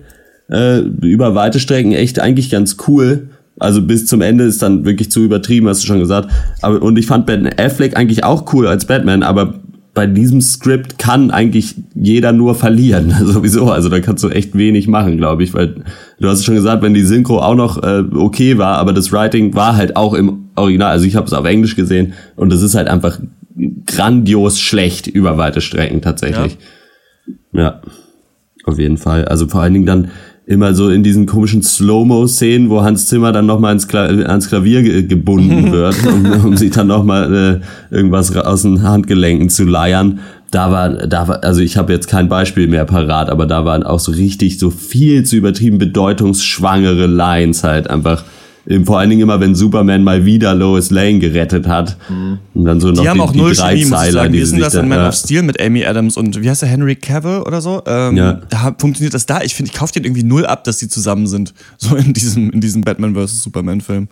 [SPEAKER 3] äh, über weite Strecken echt eigentlich ganz cool. Also bis zum Ende ist dann wirklich zu übertrieben, hast du schon gesagt. Aber, und ich fand Ben Affleck eigentlich auch cool als Batman, aber bei diesem Skript kann eigentlich jeder nur verlieren, sowieso. Also da kannst du echt wenig machen, glaube ich, weil du hast es schon gesagt, wenn die Synchro auch noch äh, okay war, aber das Writing war halt auch im Original. Also ich habe es auf Englisch gesehen und es ist halt einfach grandios schlecht über weite Strecken tatsächlich. Ja. auf jeden Fall. Also vor allen Dingen dann immer so in diesen komischen Slow-Mo-Szenen, wo Hans Zimmer dann nochmal ans, Kla ans Klavier ge gebunden wird, um, um sich dann nochmal äh, irgendwas aus den Handgelenken zu leiern. Da war, da war, also ich habe jetzt kein Beispiel mehr parat, aber da waren auch so richtig so viel zu übertrieben bedeutungsschwangere Lines halt einfach. Eben vor allen Dingen immer, wenn Superman mal wieder Lois Lane gerettet hat. Und dann so noch
[SPEAKER 1] Die haben auch null
[SPEAKER 3] drei
[SPEAKER 1] Chemie, muss ich sagen.
[SPEAKER 3] Die
[SPEAKER 1] denn
[SPEAKER 3] sich
[SPEAKER 1] das in Man
[SPEAKER 3] ja.
[SPEAKER 1] of Steel mit Amy Adams und wie heißt der, Henry Cavill oder so? Ähm,
[SPEAKER 3] Ja.
[SPEAKER 1] Da funktioniert das da. Ich finde, ich kaufe den irgendwie null ab, dass die zusammen sind. So in diesem, in diesem Batman vs. Superman Film.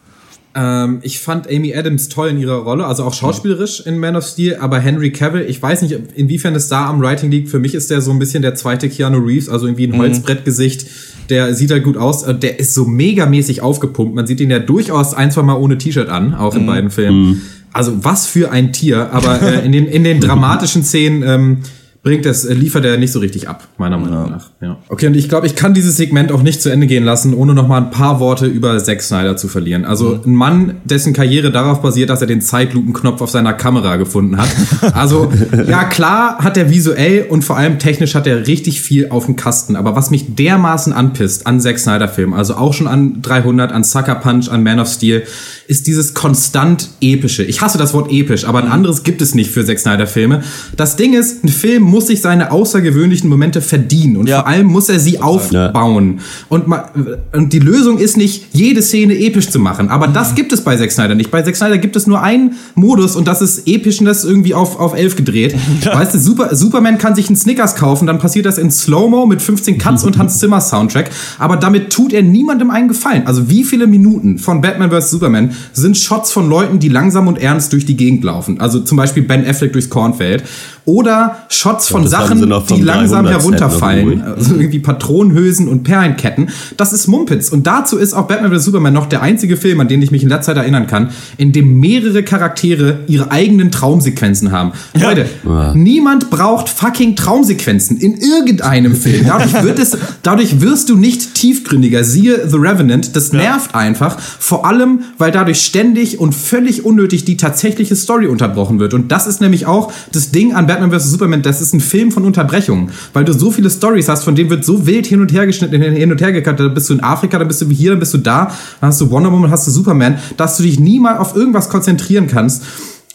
[SPEAKER 4] Ähm, ich fand Amy Adams toll in ihrer Rolle, also auch schauspielerisch in Man of Steel, aber Henry Cavill, ich weiß nicht, inwiefern es da am Writing liegt. Für mich ist der so ein bisschen der zweite Keanu Reeves, also irgendwie ein Holzbrettgesicht. Der sieht halt gut aus. äh, Der ist so megamäßig aufgepumpt. Man sieht ihn ja durchaus ein, zwei Mal ohne T-Shirt an, auch in beiden Filmen. Also was für ein Tier. Aber äh, in, den, in den dramatischen Szenen ähm, bringt das, äh, liefert er nicht so richtig ab, meiner Meinung nach. Ja. Okay, und ich glaube, ich kann dieses Segment auch nicht zu Ende gehen lassen, ohne noch mal ein paar Worte über Zack Snyder zu verlieren. Also ein Mann, dessen Karriere darauf basiert, dass er den Zeitlupenknopf auf seiner Kamera gefunden hat. Also ja, klar hat er visuell und vor allem technisch hat er richtig viel auf dem Kasten. Aber was mich dermaßen anpisst an Zack Snyder Filmen, also auch schon an 300, an Sucker Punch, an Man of Steel, ist dieses konstant epische. Ich hasse das Wort episch, aber ein anderes gibt es nicht für Zack Snyder Filme. Das Ding ist, ein Film muss sich seine außergewöhnlichen Momente verdienen und
[SPEAKER 1] Ja.
[SPEAKER 4] vor allem muss er sie aufbauen. Und, ma- und die Lösung ist nicht, jede Szene episch zu machen. Aber das gibt es bei Zack Snyder nicht. Bei Zack Snyder gibt es nur einen Modus und das ist epischness irgendwie auf, auf 11 gedreht. Weißt du, Super, Superman kann sich einen Snickers kaufen, dann passiert das in Slow-Mo mit 15 Cuts und Hans Zimmer Soundtrack. Aber damit tut er niemandem einen Gefallen. Also wie viele Minuten von Batman vs. Superman sind Shots von Leuten, die langsam und ernst durch die Gegend laufen? Also zum Beispiel Ben Affleck durchs Kornfeld. Oder Shots von Sachen, die langsam
[SPEAKER 3] 300 Set noch
[SPEAKER 4] herunterfallen. Also irgendwie Patronenhülsen und Perlenketten. Das ist Mumpitz. Und dazu ist auch Batman vs. Superman noch der einzige Film, an den ich mich in letzter Zeit erinnern kann, in dem mehrere Charaktere ihre eigenen Traumsequenzen haben. Leute, niemand braucht fucking Traumsequenzen in irgendeinem Film. Dadurch, wird es, dadurch wirst du nicht tiefgründiger. Siehe The Revenant. Das nervt einfach. Vor allem, weil dadurch ständig und völlig unnötig die tatsächliche Story unterbrochen wird. Und das ist nämlich auch das Ding an Batman vs. Superman, das ist ein Film von Unterbrechungen, weil du so viele Stories hast, von denen wird so wild hin und her geschnitten, hin und her gekattet. Da bist du in Afrika, dann bist du hier, dann bist du da, dann hast du Wonder Woman, hast du Superman, dass du dich nie mal auf irgendwas konzentrieren kannst.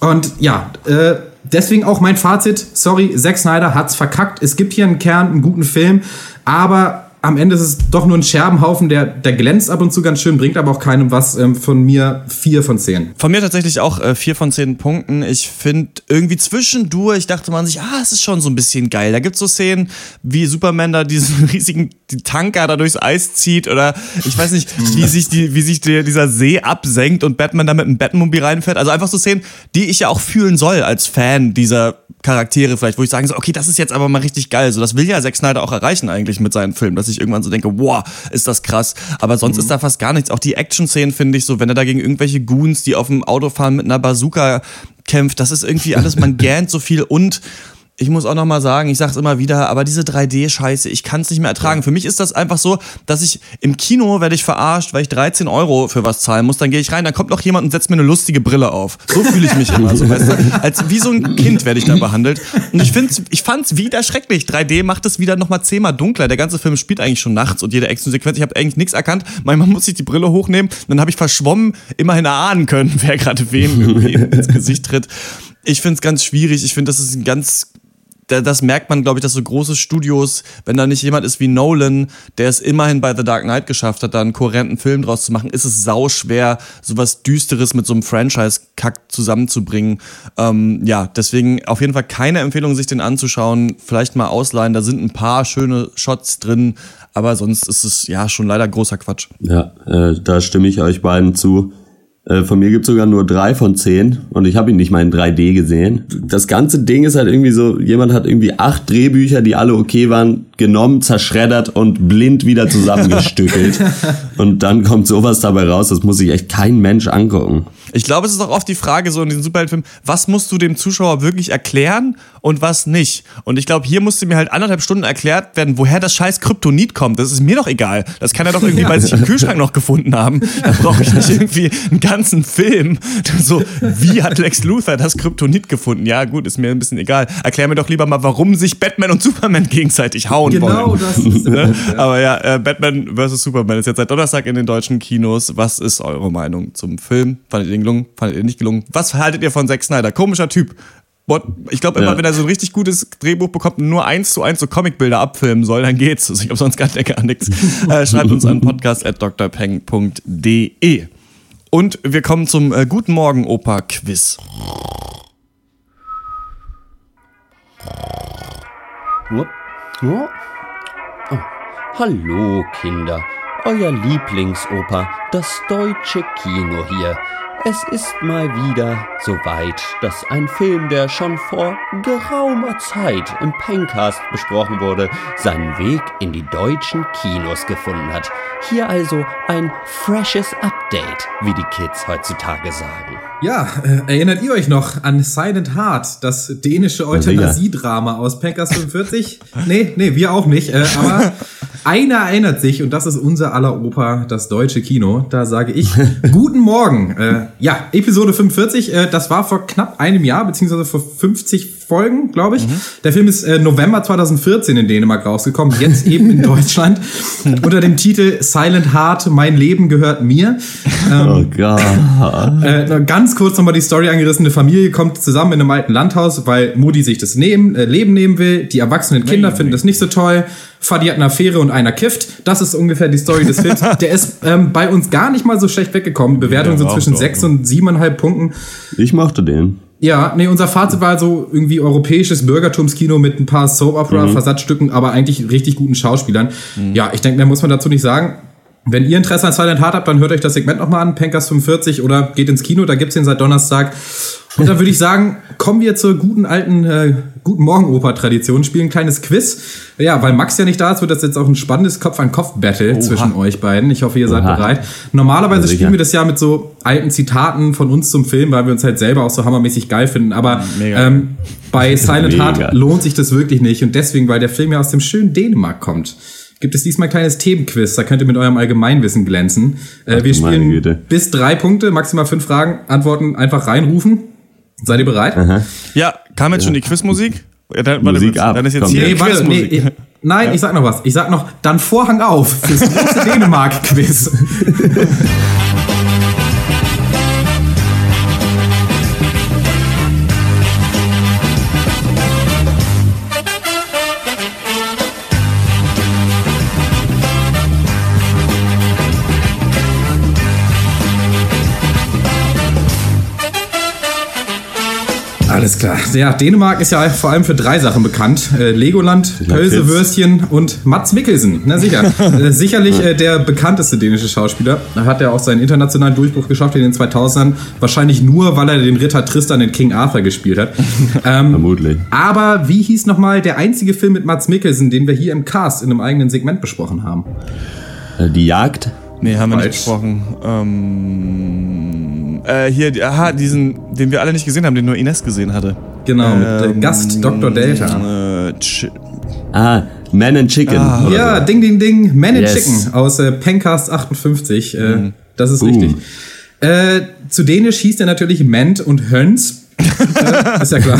[SPEAKER 4] Und ja, äh, deswegen auch mein Fazit. Sorry, Zack Snyder hat's verkackt. Es gibt hier einen Kern, einen guten Film, aber am Ende ist es doch nur ein Scherbenhaufen, der, der glänzt ab und zu ganz schön, bringt aber auch keinem was. Ähm, von mir vier von zehn.
[SPEAKER 1] Von mir tatsächlich auch äh, vier von zehn Punkten. Ich finde irgendwie zwischendurch dachte man sich, ah, es ist schon so ein bisschen geil. Da gibt's so Szenen, wie Superman da diesen riesigen Tanker da durchs Eis zieht oder ich weiß nicht, wie sich, die, wie sich der, dieser See absenkt und Batman da mit einem Batmobil reinfährt. Also einfach so Szenen, die ich ja auch fühlen soll als Fan dieser Charaktere vielleicht, wo ich sagen so, okay, das ist jetzt aber mal richtig geil. So, das will ja Zack Snyder auch erreichen eigentlich mit seinen Filmen, dass ich irgendwann so denke, wow, ist das krass. Aber sonst ist da fast gar nichts. Auch die Action-Szenen finde ich so, wenn er da gegen irgendwelche Goons, die auf dem Auto fahren mit einer Bazooka kämpft, das ist irgendwie alles, man gähnt so viel und ich muss auch noch mal sagen, ich sag's immer wieder, aber diese 3D-Scheiße, ich kann's nicht mehr ertragen. Für mich ist das einfach so, dass ich im Kino werde ich verarscht, weil ich 13 Euro für was zahlen muss. Dann gehe ich rein, dann kommt noch jemand und setzt mir eine lustige Brille auf. So fühle ich mich immer. So, weißt du? Als wie so ein Kind werde ich da behandelt. Und ich find's, ich fand's wieder schrecklich. 3D macht es wieder noch mal zehnmal dunkler. Der ganze Film spielt eigentlich schon nachts und jede Actionsequenz. Ich habe eigentlich nichts erkannt. Manchmal muss ich die Brille hochnehmen. Dann habe ich verschwommen immerhin erahnen können, wer gerade wem ins Gesicht tritt. Ich find's ganz schwierig. Ich finde, das ist ein ganz das merkt man, glaube ich, dass so große Studios, wenn da nicht jemand ist wie Nolan, der es immerhin bei The Dark Knight geschafft hat, da einen kohärenten Film draus zu machen, ist es sau schwer, sowas Düsteres mit so einem Franchise-Kack zusammenzubringen. Ähm, ja, deswegen auf jeden Fall keine Empfehlung, sich den anzuschauen. Vielleicht mal ausleihen, da sind ein paar schöne Shots drin, aber sonst ist es ja schon leider großer Quatsch.
[SPEAKER 3] Ja, äh, da stimme ich euch beiden zu. Äh, von mir gibt's sogar nur drei von zehn und ich habe ihn nicht mal in 3D gesehen. Das ganze Ding ist halt irgendwie so, jemand hat irgendwie acht Drehbücher, die alle okay waren, genommen, zerschreddert und blind wieder zusammengestückelt. und dann kommt sowas dabei raus, das muss sich echt kein Mensch angucken.
[SPEAKER 1] Ich glaube, es ist auch oft die Frage so in diesen Superheldenfilmen, was musst du dem Zuschauer wirklich erklären und was nicht? Und ich glaube, hier musste mir halt anderthalb Stunden erklärt werden, woher das scheiß Kryptonit kommt. Das ist mir doch egal. Das kann er doch irgendwie bei sich im Kühlschrank noch gefunden haben. Da brauche ich nicht irgendwie einen ganzen Film. So, wie hat Lex Luthor das Kryptonit gefunden? Ja, gut, ist mir ein bisschen egal. Erklär mir doch lieber mal, warum sich Batman und Superman gegenseitig hauen
[SPEAKER 4] Genau,
[SPEAKER 1] wollen.
[SPEAKER 4] das ist
[SPEAKER 1] Ne? Aber ja, äh, Batman vs. Superman ist jetzt seit Donnerstag in den deutschen Kinos. Was ist eure Meinung zum Film? Fandet ihr den gelungen? Fandet ihr nicht gelungen? Was haltet ihr von Zack Snyder? Komischer Typ. Ich glaube immer,
[SPEAKER 3] Ja.
[SPEAKER 1] wenn er so ein richtig gutes Drehbuch bekommt und nur eins zu eins so Comicbilder abfilmen soll, dann geht's. Also ich glaube sonst gar, gar nichts. Äh, schreibt uns an podcast.drpeng.de. Und wir kommen zum äh, Guten Morgen Opa Quiz.
[SPEAKER 9] Hup. Oh. Hallo Kinder, euer Lieblingsoper, das deutsche Kino hier. Es ist mal wieder soweit, dass ein Film, der schon vor geraumer Zeit im Pencast besprochen wurde, seinen Weg in die deutschen Kinos gefunden hat. Hier also ein freshes Update, wie die Kids heutzutage sagen.
[SPEAKER 4] Ja, äh, erinnert ihr euch noch an Silent Heart, das dänische Euthanasiedrama aus Pankers 45? nee, nee, wir auch nicht. Äh, aber einer erinnert sich und das ist unser aller Opa, das deutsche Kino. Da sage ich Guten Morgen. Äh, ja, Episode 45, äh, das war vor knapp einem Jahr, beziehungsweise vor 50 Folgen, glaube ich. Der Film ist äh, November 2014 in Dänemark rausgekommen, jetzt eben in Deutschland unter dem Titel Silent Heart, mein Leben gehört mir. Ähm,
[SPEAKER 3] Oh Gott.
[SPEAKER 4] äh, ganz kurz nochmal die Story angerissen. Eine Familie kommt zusammen in einem alten Landhaus, weil Mutti sich das nehmen, äh, Leben nehmen will. Die erwachsenen Kinder finden das nicht so toll. Vati hat eine Affäre und einer kifft. Das ist ungefähr die Story des Films. Der ist ähm, bei uns gar nicht mal so schlecht weggekommen. Bewertungen sind
[SPEAKER 1] auch
[SPEAKER 4] zwischen sechs und siebeneinhalb Punkten.
[SPEAKER 3] Ich mochte den.
[SPEAKER 4] Ja, nee, unser Fazit war so irgendwie europäisches Bürgertumskino mit ein paar Soap-Opera-Versatzstücken, aber eigentlich richtig guten Schauspielern. Ja, ich denke, mehr muss man dazu nicht sagen. Wenn ihr Interesse an Silent Heart habt, dann hört euch das Segment nochmal an, Pankers 45 oder geht ins Kino, da gibt's den seit Donnerstag. Und dann würde ich sagen, kommen wir zur guten alten äh, Guten Morgen Oper-Tradition, spielen ein kleines Quiz. Ja, weil Max ja nicht da ist, wird das jetzt auch ein spannendes Kopf-an-Kopf-Battle zwischen euch beiden. Ich hoffe, ihr seid
[SPEAKER 3] Oha.
[SPEAKER 4] bereit. Normalerweise
[SPEAKER 3] sicher.
[SPEAKER 4] spielen wir das ja mit so alten Zitaten von uns zum Film, weil wir uns halt selber auch so hammermäßig geil finden. Aber ähm, bei Silent
[SPEAKER 3] Mega.
[SPEAKER 4] Heart lohnt sich das wirklich nicht. Und deswegen, weil der Film ja aus dem schönen Dänemark kommt, gibt es diesmal ein kleines Themenquiz. Da könnt ihr mit eurem Allgemeinwissen glänzen. Äh, wir
[SPEAKER 3] du meine
[SPEAKER 4] spielen bis drei Punkte, maximal fünf Fragen, Antworten einfach reinrufen. Seid ihr bereit?
[SPEAKER 1] Ja, Kam jetzt schon die Quizmusik? Ja, dann, warte
[SPEAKER 3] Musik ab,
[SPEAKER 1] Dann ist jetzt
[SPEAKER 3] komm.
[SPEAKER 1] hier
[SPEAKER 4] Nee, warte, nee, ich, nein, ich sag noch was. Ich sag noch, dann Vorhang auf fürs große Dänemark-Quiz. Alles klar. Ja, Dänemark ist ja vor allem für drei Sachen bekannt. Äh, Legoland, Pölsewürstchen und Mats Mikkelsen. Na sicher. äh, sicherlich äh, der bekannteste dänische Schauspieler. Da hat er auch seinen internationalen Durchbruch geschafft in den 2000ern. Wahrscheinlich nur, weil er den Ritter Tristan in King Arthur gespielt hat. ähm,
[SPEAKER 3] Vermutlich.
[SPEAKER 4] aber wie hieß nochmal der einzige Film mit Mats Mikkelsen, den wir hier im Cast in einem eigenen Segment besprochen haben?
[SPEAKER 3] Äh, Die Jagd?
[SPEAKER 1] Nee, haben wir nicht
[SPEAKER 4] Falsch.
[SPEAKER 1] besprochen. Ähm, äh, hier, aha, diesen, den wir alle nicht gesehen haben, den nur Ines gesehen hatte.
[SPEAKER 4] Genau, mit äh,
[SPEAKER 1] Ähm,
[SPEAKER 4] Gast Dr. Delta.
[SPEAKER 1] Äh,
[SPEAKER 3] Ah, Man and Chicken.
[SPEAKER 1] Ah.
[SPEAKER 4] Ja,
[SPEAKER 3] so.
[SPEAKER 4] Ding, Ding, Ding, Man and
[SPEAKER 3] Yes.
[SPEAKER 4] Chicken aus äh, Pencast 58. Äh,
[SPEAKER 1] Mhm.
[SPEAKER 4] Das ist
[SPEAKER 3] Boom.
[SPEAKER 4] richtig. Äh, zu Dänisch hieß der natürlich Ment und Höns. äh, ist ja klar.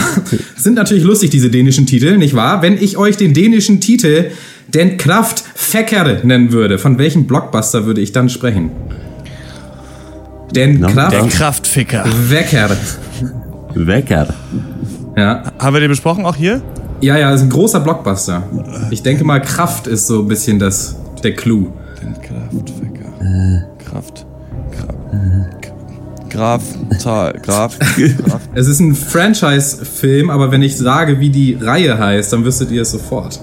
[SPEAKER 4] Sind natürlich lustig, diese dänischen Titel, nicht wahr? Wenn ich euch den dänischen Titel Den Kraft Fecker nennen würde, von welchem Blockbuster würde ich dann sprechen? Den
[SPEAKER 1] der
[SPEAKER 4] Kraft
[SPEAKER 1] Kraftficker.
[SPEAKER 4] Wecker.
[SPEAKER 3] Wecker.
[SPEAKER 4] Ja.
[SPEAKER 1] Haben wir den besprochen auch hier?
[SPEAKER 4] ja, ja, ist ein großer Blockbuster. Ich denke mal, Kraft ist so ein bisschen das, der Clou.
[SPEAKER 1] Den Kraftficker. Kraft. Graf. Zahl. Graf. Graf.
[SPEAKER 4] Es ist ein Franchise-Film, aber wenn ich sage, wie die Reihe heißt, dann wüsstet ihr es sofort.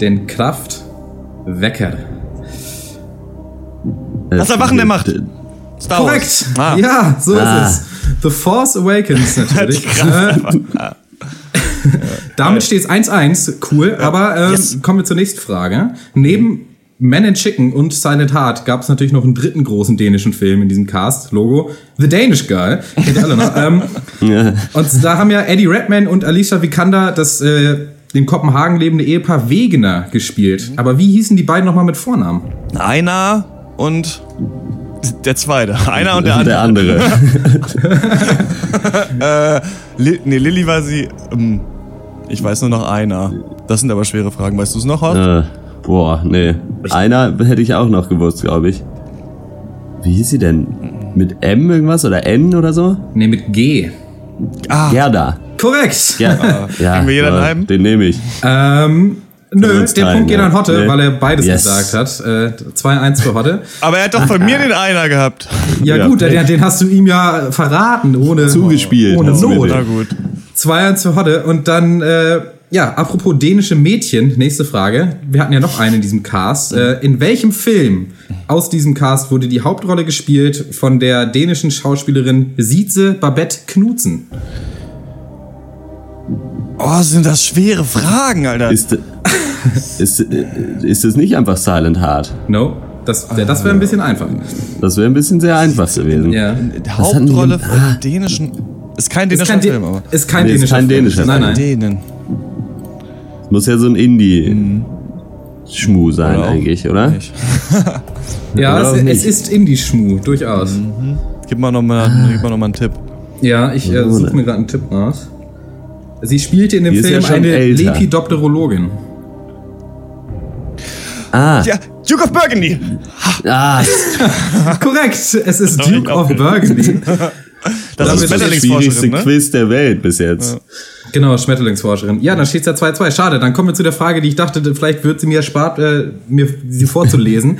[SPEAKER 4] Den Kraft Wecker.
[SPEAKER 1] Was er Wachen der Macht. Star Wars.
[SPEAKER 4] Korrekt!
[SPEAKER 1] Ah.
[SPEAKER 4] Ja, so
[SPEAKER 3] Ah.
[SPEAKER 4] ist es. The Force Awakens natürlich.
[SPEAKER 1] Kraft.
[SPEAKER 4] Äh, damit steht es 1-1, cool. Aber ähm,
[SPEAKER 1] Yes.
[SPEAKER 4] kommen wir zur nächsten Frage. Neben Man and Chicken und Silent Heart gab es natürlich noch einen dritten großen dänischen Film in diesem Cast. Logo. The Danish Girl. Kennt ihr alle noch. ähm,
[SPEAKER 3] Ja.
[SPEAKER 4] und da haben ja Eddie Redman und Alicia Vikander das äh, in Kopenhagen lebende Ehepaar Wegener gespielt. Aber wie hießen die beiden nochmal mit Vornamen?
[SPEAKER 1] Einer und der zweite. Einer und der
[SPEAKER 3] Der
[SPEAKER 1] andere.
[SPEAKER 3] andere.
[SPEAKER 1] Äh, Li nee, Lilly war sie. Ähm, ich weiß nur noch einer. Das sind aber schwere Fragen. Weißt du es noch, Horst?
[SPEAKER 3] äh, boah, nee. Einer hätte ich auch noch gewusst, glaube ich. Wie hieß sie denn? Mit M irgendwas oder N oder so?
[SPEAKER 4] Ne, mit G.
[SPEAKER 1] Ah,
[SPEAKER 3] Gerda.
[SPEAKER 4] Korrekt.
[SPEAKER 3] Ja, ja
[SPEAKER 1] Kriegen wir jeder
[SPEAKER 3] ja,
[SPEAKER 1] einen
[SPEAKER 3] den nehme ich.
[SPEAKER 4] Ähm, nö,
[SPEAKER 3] teilen,
[SPEAKER 4] Punkt geht
[SPEAKER 3] ja.
[SPEAKER 4] an Hotte,
[SPEAKER 3] Nee.
[SPEAKER 4] weil er beides
[SPEAKER 3] Yes.
[SPEAKER 4] gesagt hat. Äh, 2-1 für Hotte.
[SPEAKER 1] aber er hat doch von mir den einer gehabt.
[SPEAKER 4] Ja,
[SPEAKER 3] Ja.
[SPEAKER 4] gut, den, den hast du ihm ja verraten, ohne
[SPEAKER 3] Zugespielt
[SPEAKER 4] Ohne Not.
[SPEAKER 3] den.
[SPEAKER 1] Na gut.
[SPEAKER 4] 2-1 für Hotte. Und dann, äh, ja, apropos dänische Mädchen, nächste Frage. Wir hatten ja noch einen in diesem Cast. Äh, in welchem Film aus diesem Cast wurde die Hauptrolle gespielt von der dänischen Schauspielerin Sietze Babette Knudsen?
[SPEAKER 1] Oh, sind das schwere Fragen, Alter.
[SPEAKER 3] Ist, ist, ist es nicht einfach Silent Heart?
[SPEAKER 4] No? Das, das wäre ein bisschen einfach.
[SPEAKER 3] Das wäre ein bisschen sehr einfach gewesen.
[SPEAKER 4] Ja.
[SPEAKER 1] Die
[SPEAKER 3] Was
[SPEAKER 1] Hauptrolle von
[SPEAKER 3] Ah.
[SPEAKER 1] dänischen. Ist kein
[SPEAKER 4] Ist
[SPEAKER 1] dänischer
[SPEAKER 4] kein,
[SPEAKER 1] Film, aber.
[SPEAKER 4] ist kein
[SPEAKER 3] Nee, ist
[SPEAKER 4] dänischer
[SPEAKER 3] kein
[SPEAKER 4] Film.
[SPEAKER 3] dänischer
[SPEAKER 4] Nein,
[SPEAKER 3] Film.
[SPEAKER 4] nein.
[SPEAKER 1] Dänen.
[SPEAKER 3] Muss ja so ein Indie-Schmu sein
[SPEAKER 1] Oder
[SPEAKER 3] eigentlich, oder?
[SPEAKER 4] Ja,
[SPEAKER 3] Oder
[SPEAKER 4] es, es ist Indie-Schmu, durchaus.
[SPEAKER 1] Gib mal nochmal
[SPEAKER 3] Ah.
[SPEAKER 1] gib mal noch mal einen Tipp.
[SPEAKER 4] Ja, ich äh, suche mir gerade einen Tipp raus. Sie spielte in dem
[SPEAKER 3] Die
[SPEAKER 4] Film
[SPEAKER 3] ja
[SPEAKER 4] eine
[SPEAKER 3] älter.
[SPEAKER 4] Lepidopterologin.
[SPEAKER 3] Ah,
[SPEAKER 1] Ja, Duke of Burgundy.
[SPEAKER 3] ah
[SPEAKER 4] Korrekt, es ist Duke of. Burgundy.
[SPEAKER 1] Das ist
[SPEAKER 3] das schwierigste
[SPEAKER 1] Schmetterlingsforscherin, ne?
[SPEAKER 3] Quiz der Welt bis jetzt.
[SPEAKER 4] Genau, Schmetterlingsforscherin. Ja, dann steht es ja 2-2. Schade, dann kommen wir zu der Frage, die ich dachte, vielleicht wird sie mir erspart, äh, mir sie vorzulesen.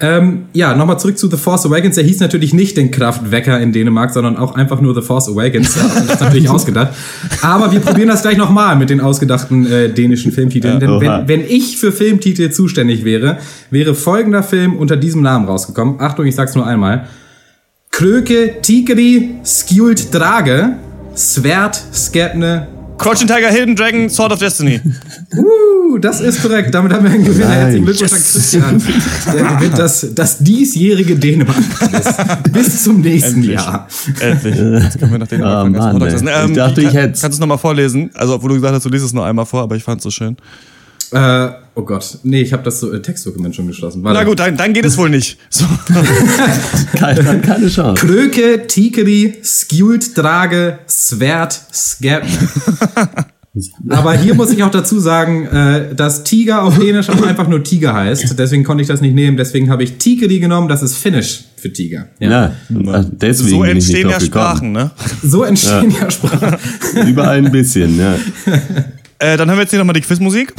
[SPEAKER 4] Ähm, ja, nochmal zurück zu The Force Awakens. Der hieß natürlich nicht den Kraftwecker in Dänemark, sondern auch einfach nur The Force Awakens. Ja, das ist natürlich ausgedacht. Aber wir probieren das gleich nochmal mit den ausgedachten äh, dänischen Filmtiteln. Denn wenn, wenn ich für Filmtitel zuständig wäre, wäre folgender Film unter diesem Namen rausgekommen. Achtung, ich sag's nur einmal. Kröke Tigri Skjult Drage Svert Skepne
[SPEAKER 1] Crouching Tiger, Hidden Dragon, Sword of Destiny.
[SPEAKER 4] Uh, das ist korrekt. Damit haben wir einen Gewinner. Herzlichen Glückwunsch an Christian. Der gewinnt das, das diesjährige Dänemark. Bis zum nächsten
[SPEAKER 1] Endlich.
[SPEAKER 4] Jahr.
[SPEAKER 1] Endlich. Jetzt können wir nach den
[SPEAKER 3] Ah,
[SPEAKER 1] Anfang
[SPEAKER 3] Mann,
[SPEAKER 1] ähm,
[SPEAKER 3] Ich dachte, ich hätt's.
[SPEAKER 1] Kannst du es nochmal vorlesen? Also, obwohl du gesagt hast, du liest es nur einmal vor, aber ich fand es so schön.
[SPEAKER 4] Äh, oh Gott. Nee, ich habe das so, äh, Textdokument schon geschlossen. Warte.
[SPEAKER 1] Na gut, dann, dann geht es wohl nicht. So.
[SPEAKER 3] Keine, keine Chance.
[SPEAKER 4] Kröke, Tikeri, Skjult, Drage, Svert, Skep. Aber hier muss ich auch dazu sagen, äh, dass Tiger auf Dänisch auch einfach nur Tiger heißt. Deswegen konnte ich das nicht nehmen. Deswegen habe ich Tikeri genommen. Das ist Finnisch für Tiger.
[SPEAKER 3] Ja, deswegen
[SPEAKER 1] so
[SPEAKER 3] bin ich nicht
[SPEAKER 1] entstehen ja
[SPEAKER 3] gekommen.
[SPEAKER 1] Sprachen, ne?
[SPEAKER 4] So entstehen ja, Sprachen.
[SPEAKER 3] Überall ein bisschen, ja.
[SPEAKER 1] Äh, dann hören wir jetzt hier nochmal die Quizmusik.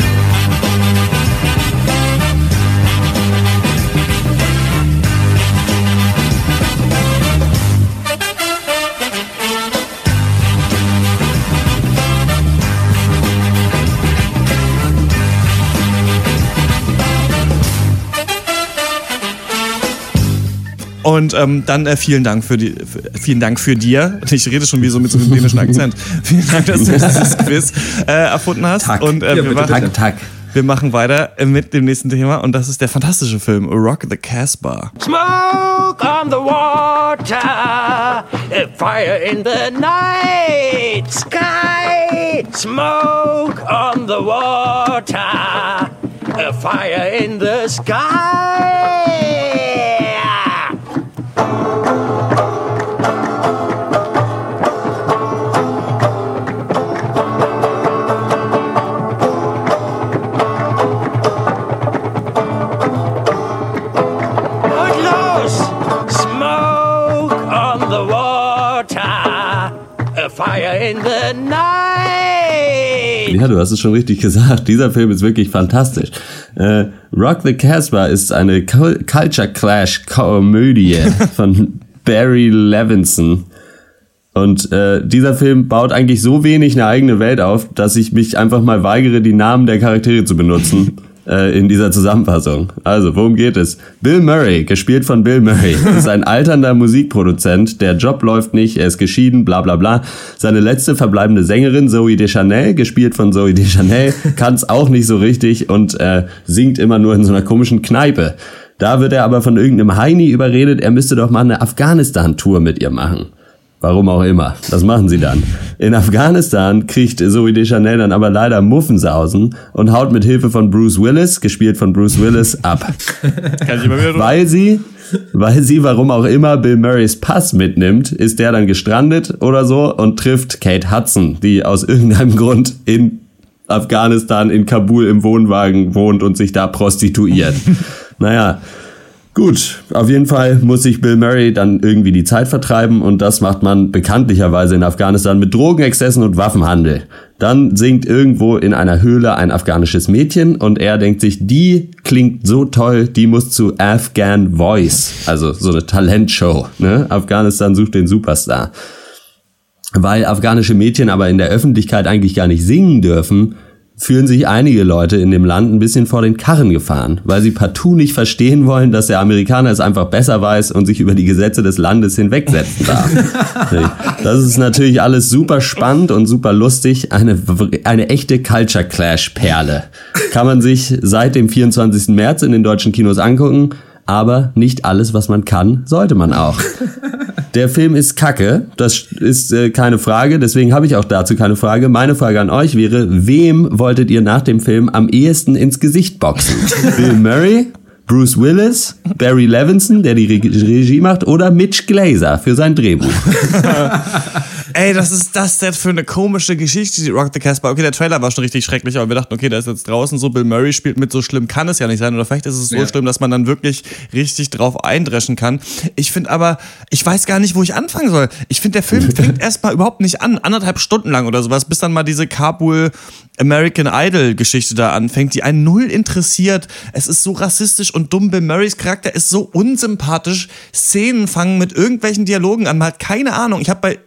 [SPEAKER 1] Und ähm, dann äh, vielen Dank für die, für, vielen Dank für dir. Ich rede schon wie so mit so einem dänischen Akzent. vielen Dank, dass du dieses Quiz äh, erfunden hast.
[SPEAKER 3] Tack.
[SPEAKER 1] Und äh,
[SPEAKER 4] Ja,
[SPEAKER 1] wir,
[SPEAKER 4] bitte,
[SPEAKER 1] machen,
[SPEAKER 3] tack.
[SPEAKER 1] wir machen weiter mit dem nächsten Thema und das ist der fantastische Film Rock the Casbah.
[SPEAKER 8] Smoke on the water, a fire in the night sky. Smoke on the water, a fire in the sky. In the night.
[SPEAKER 3] Ja, du hast es schon richtig gesagt. Dieser Film ist wirklich fantastisch. Äh, Rock the Casbah ist eine Cul- Culture Clash Komödie von Barry Levinson. Und äh, dieser Film baut eigentlich so wenig eine eigene Welt auf, dass ich mich einfach mal weigere, die Namen der Charaktere zu benutzen äh, in dieser Zusammenfassung. Also, worum geht es? Bill Murray, gespielt von Bill Murray, ist ein alternder Musikproduzent. Der Job läuft nicht, er ist geschieden, bla bla bla. Seine letzte verbleibende Sängerin, Zoe Deschanel, gespielt von Zoe Deschanel, kann es auch nicht so richtig und äh, singt immer nur in so einer komischen Kneipe. Da wird er aber von irgendeinem Heini überredet, er müsste doch mal eine Afghanistan-Tour mit ihr machen. Warum auch immer. Das machen sie dann. In Afghanistan kriegt Zoe Deschanel dann aber leider Muffensausen und haut mit Hilfe von Bruce Willis, gespielt von Bruce Willis, ab. Weil sie, weil sie, warum auch immer, Bill Murrays Pass mitnimmt, ist der dann gestrandet oder so und trifft Kate Hudson, die aus irgendeinem Grund in Afghanistan, in Kabul im Wohnwagen wohnt und sich da prostituiert. naja. Gut, auf jeden Fall muss sich Bill Murray dann irgendwie die Zeit vertreiben und das macht man bekanntlicherweise in Afghanistan mit Drogenexzessen und Waffenhandel. Dann singt irgendwo in einer Höhle ein afghanisches Mädchen und er denkt sich, die klingt so toll, die muss zu Afghan Voice, also so eine Talentshow. Ne? Afghanistan sucht den Superstar. Weil afghanische Mädchen aber in der Öffentlichkeit eigentlich gar nicht singen dürfen, fühlen sich einige Leute in dem Land ein bisschen vor den Karren gefahren, weil sie partout nicht verstehen wollen, dass der Amerikaner es einfach besser weiß und sich über die Gesetze des Landes hinwegsetzen darf. das ist natürlich alles super spannend und super lustig. Eine, eine echte Culture Clash Perle. Kann man sich seit dem 24. März in den deutschen Kinos angucken. Aber nicht alles, was man kann, sollte man auch. Der Film ist kacke, das ist äh, keine Frage, deswegen habe ich auch dazu keine Frage. Meine Frage an euch wäre, wem wolltet ihr nach dem Film am ehesten ins Gesicht boxen? Bill Murray, Bruce Willis, Barry Levinson, der die Re Regie macht, oder Mitch Glazer für sein Drehbuch?
[SPEAKER 1] Ey, das ist das denn für eine komische Geschichte, die Rock the Casbah. Okay, der Trailer war schon richtig schrecklich, aber wir dachten, okay, der ist jetzt draußen so, Bill Murray spielt mit, so schlimm kann es ja nicht sein. Oder vielleicht ist es so
[SPEAKER 4] Ja.
[SPEAKER 1] schlimm, dass man dann wirklich richtig drauf eindreschen kann. Ich finde aber, ich weiß gar nicht, wo ich anfangen soll. Ich finde, der Film fängt erstmal überhaupt nicht an, anderthalb Stunden lang oder sowas, bis dann mal diese Kabul American Idol Geschichte da anfängt, die einen null interessiert. Es ist so rassistisch und dumm. Bill Murrays Charakter ist so unsympathisch. Szenen fangen mit irgendwelchen Dialogen an. Man hat keine Ahnung. Ich habe bei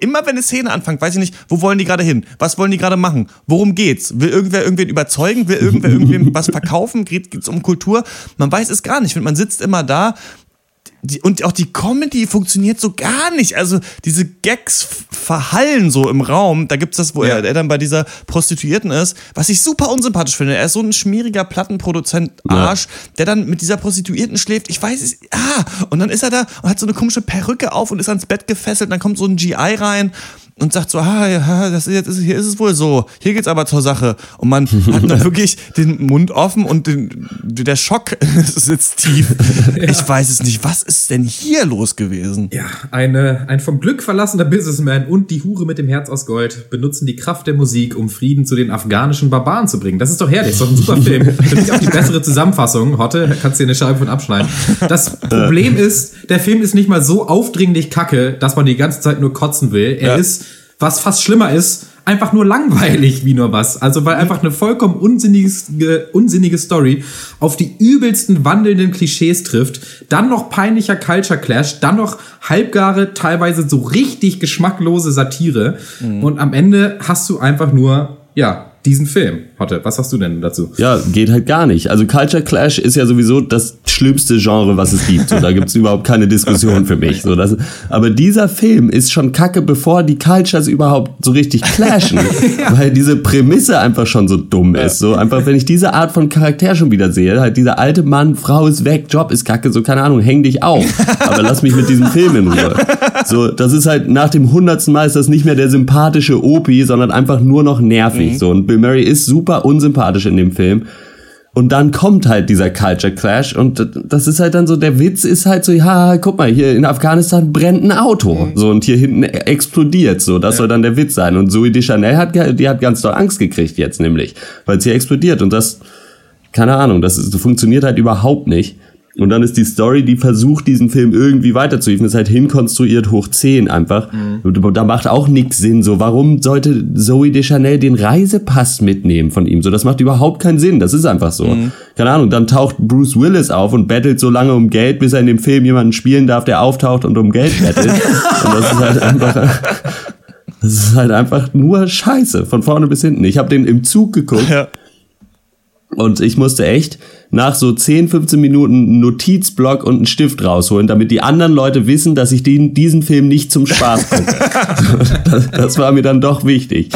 [SPEAKER 1] immer wenn eine Szene anfängt, weiß ich nicht, wo wollen die gerade hin? Was wollen die gerade machen? Worum geht's? Will irgendwer irgendwen überzeugen? Will irgendwer irgendwem was verkaufen? Geht es um Kultur? Man weiß es gar nicht. Man sitzt immer da die, und auch die Comedy funktioniert so gar nicht. Also diese Gags verhallen so im Raum. Da gibt's das, wo er, er dann bei dieser Prostituierten ist, was ich super unsympathisch finde. Er ist so ein schmieriger Plattenproduzent Arsch, der dann mit dieser Prostituierten schläft. Ich weiß es. Ah, und dann ist er da und hat so eine komische Perücke auf und ist ans Bett gefesselt. Dann kommt so ein GI rein. Und sagt so, ah, ja, das ist hier ist es wohl so, hier geht's aber zur Sache. Und man hat dann wirklich den Mund offen und den, der Schock sitzt tief. Ich weiß es nicht, was ist denn hier los gewesen?
[SPEAKER 4] Ja, eine, ein vom Glück verlassener Businessman und die Hure mit dem Herz aus Gold benutzen die Kraft der Musik, um Frieden zu den afghanischen Barbaren zu bringen. Das ist doch herrlich, ist doch ein super Film. Für mich auch die bessere Zusammenfassung. Hotte, kannst dir eine Scheibe von abschneiden. Das Problem ist, der Film ist nicht mal so aufdringlich kacke, dass man die ganze Zeit nur kotzen will. Er
[SPEAKER 1] Ja.
[SPEAKER 4] ist, was fast schlimmer ist, einfach nur langweilig wie nur was. Also weil einfach eine vollkommen unsinnige, unsinnige Story auf die übelsten wandelnden Klischees trifft, dann noch peinlicher Culture Clash, dann noch halbgare, teilweise so richtig geschmacklose Satire. Und am Ende hast du einfach nur, ja, diesen Film. Hotte, was hast du denn dazu?
[SPEAKER 3] Ja, geht halt gar nicht. Also Culture Clash ist ja sowieso das schlimmste Genre, was es gibt. So, da gibt's überhaupt keine Diskussion für mich. So, das, aber dieser Film ist schon kacke, bevor die Cultures überhaupt so richtig clashen. Weil diese Prämisse einfach schon so dumm ist. So einfach, wenn ich diese Art von Charakter schon wieder sehe, halt dieser alte Mann, Frau ist weg, Job ist kacke, so keine Ahnung, häng dich auf. Aber lass mich mit diesem Film in Ruhe. So, das ist halt nach dem hundertsten Mal ist das nicht mehr der sympathische Opi, sondern einfach nur noch nervig. So, und Bill Murray ist super unsympathisch in dem Film. Und dann kommt halt dieser Culture Clash und das ist halt dann so, der Witz ist halt so, ja, guck mal, hier in Afghanistan brennt ein Auto. So, und hier hinten explodiert, so, das soll dann der Witz sein. Und Zoe Deschanel hat, die hat ganz doll Angst gekriegt jetzt nämlich, weil es hier explodiert und das, keine Ahnung, das, ist, das funktioniert halt überhaupt nicht. Und dann ist die Story, die versucht, diesen Film irgendwie weiterzuhieven, ist halt hinkonstruiert hoch 10 einfach. Und Da macht auch nix Sinn. So, warum sollte Zoe Deschanel den Reisepass mitnehmen von ihm? So, das macht überhaupt keinen Sinn. Das ist einfach so. Keine Ahnung. Dann taucht Bruce Willis auf und bettelt so lange um Geld, bis er in dem Film jemanden spielen darf, der auftaucht und um Geld bettelt. und das ist halt einfach, das ist halt einfach nur Scheiße. Von vorne bis hinten. Ich habe den im Zug geguckt.
[SPEAKER 1] Ja.
[SPEAKER 3] Und ich musste echt nach so 10, 15 Minuten einen Notizblock und einen Stift rausholen, damit die anderen Leute wissen, dass ich den, diesen Film nicht zum Spaß gucke. das, das war mir dann doch wichtig.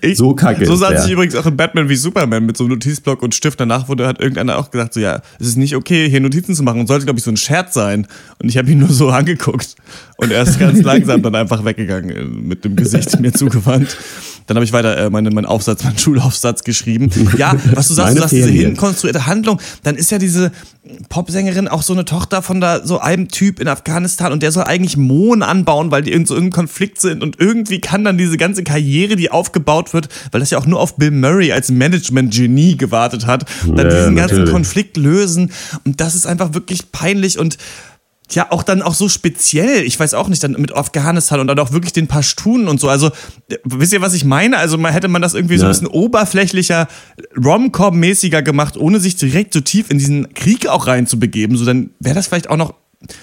[SPEAKER 1] Ich,
[SPEAKER 3] So kacke
[SPEAKER 1] So saß ich übrigens auch in Batman wie Superman mit so einem Notizblock und Stift. Danach wurde hat irgendeiner auch gesagt, so ja, es ist nicht okay, hier Notizen zu machen und sollte, glaube ich, so ein Scherz sein. Und ich habe ihn nur so angeguckt. Und er ist ganz langsam dann einfach weggegangen, mit dem Gesicht mir zugewandt. Dann habe ich weiter äh, meine, meinen Aufsatz, meinen Schulaufsatz geschrieben. Ja, was du sagst, du sagst, diese
[SPEAKER 3] Ferien.
[SPEAKER 1] hinkonstruierte Handlung, dann ist ja diese Popsängerin auch so eine Tochter von da so einem Typ in Afghanistan und der soll eigentlich Mohn anbauen, weil die irgend so irgendein Konflikt sind und irgendwie kann dann diese ganze Karriere, die aufgebaut wird, weil das ja auch nur auf Bill Murray als Management-Genie gewartet hat, dann
[SPEAKER 3] Ja,
[SPEAKER 1] diesen ganzen
[SPEAKER 3] natürlich.
[SPEAKER 1] Konflikt lösen und das ist einfach wirklich peinlich und ja, auch dann auch so speziell, ich weiß auch nicht, dann mit Afghanistan und dann auch wirklich den Pashtunen und so. Also, äh, wisst ihr, was ich meine? Also, man hätte man das irgendwie so ein
[SPEAKER 3] Ja.
[SPEAKER 1] bisschen oberflächlicher, Rom-Com-mäßiger gemacht, ohne sich direkt so tief in diesen Krieg auch reinzubegeben. So, dann wäre das vielleicht auch noch,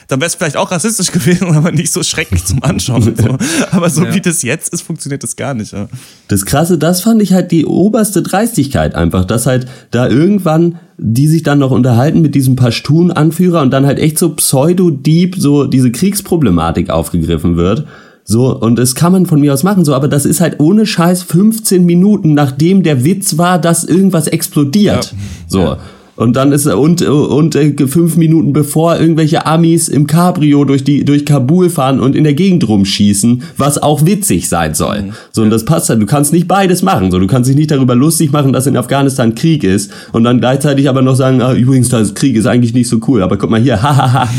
[SPEAKER 1] dann wäre es vielleicht auch rassistisch gewesen, aber nicht so schrecklich zum Anschauen. So. Aber so
[SPEAKER 4] Ja.
[SPEAKER 1] wie das jetzt ist, funktioniert das gar nicht. Ja.
[SPEAKER 3] Das Krasse, das fand ich halt die oberste Dreistigkeit einfach, dass halt da irgendwann die sich dann noch unterhalten mit diesem Pashtun-Anführer und dann halt echt so pseudo-deep so diese Kriegsproblematik aufgegriffen wird. So, und das kann man von mir aus machen, so, aber das ist halt ohne Scheiß 15 Minuten, nachdem der Witz war, dass irgendwas explodiert.
[SPEAKER 1] Ja.
[SPEAKER 3] So. Und dann ist er und, und äh, fünf Minuten bevor irgendwelche Amis im Cabrio durch die, durch Kabul fahren und in der Gegend rumschießen, was auch witzig sein soll. So, und das passt halt. Du kannst nicht beides machen. So, du kannst dich nicht darüber lustig machen, dass in Afghanistan Krieg ist und dann gleichzeitig aber noch sagen, ah, übrigens, das Krieg ist eigentlich nicht so cool, aber guck mal hier, hahaha.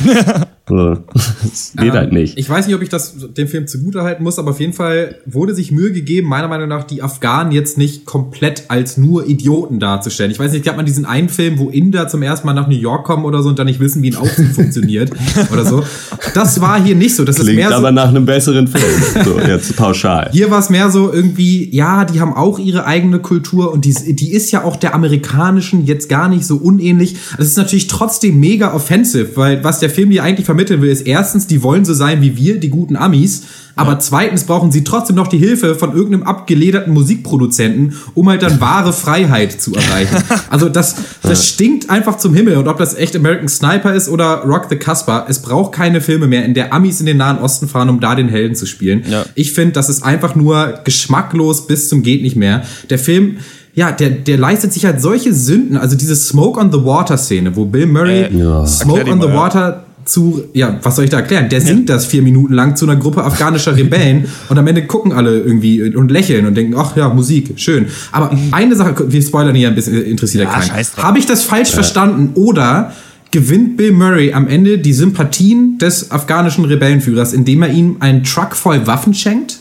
[SPEAKER 3] So, das geht halt nicht.
[SPEAKER 4] Ich weiß nicht, ob ich das dem Film zugutehalten muss, aber auf jeden Fall wurde sich Mühe gegeben, meiner Meinung nach, die Afghanen jetzt nicht komplett als nur Idioten darzustellen. Ich weiß nicht, gab man diesen einen Film, wo Inder zum ersten Mal nach New York kommen oder so und dann nicht wissen, wie ein Aufzug funktioniert oder so. Das war hier nicht so. Das ist
[SPEAKER 3] Klingt
[SPEAKER 4] mehr so,
[SPEAKER 3] aber nach einem besseren Film. So, jetzt pauschal.
[SPEAKER 4] Hier war es mehr so irgendwie, ja, die haben auch ihre eigene Kultur und die, die ist ja auch der amerikanischen jetzt gar nicht so unähnlich. Das ist natürlich trotzdem mega offensive, weil was der Film hier eigentlich vermitteln will, ist erstens, die wollen so sein wie wir, die guten Amis. Aber zweitens brauchen sie trotzdem noch die Hilfe von irgendeinem abgelederten Musikproduzenten, um halt dann wahre Freiheit zu erreichen. Also das, das stinkt einfach zum Himmel. Und ob das echt American Sniper ist oder Rock the Casbah, es braucht keine Filme mehr, in der Amis in den Nahen Osten fahren, um da den Helden zu spielen.
[SPEAKER 1] Ja.
[SPEAKER 4] Ich finde, das ist einfach nur geschmacklos bis zum geht nicht mehr. Der Film, ja, der, der leistet sich halt solche Sünden. Also diese Smoke on the Water Szene, wo Bill Murray
[SPEAKER 1] Äh,
[SPEAKER 3] Ja.
[SPEAKER 4] Smoke on the
[SPEAKER 1] ja.
[SPEAKER 4] Water zu, ja, was soll ich da erklären? Der singt das vier Minuten lang zu einer Gruppe afghanischer Rebellen und am Ende gucken alle irgendwie und lächeln und denken, ach ja, Musik, schön. Aber eine Sache, wir spoilern hier ein bisschen, interessiert ja,
[SPEAKER 1] Ja,
[SPEAKER 4] keinen. Habe ich das falsch verstanden oder gewinnt Bill Murray am Ende die Sympathien des afghanischen Rebellenführers, indem er ihm einen Truck voll Waffen schenkt?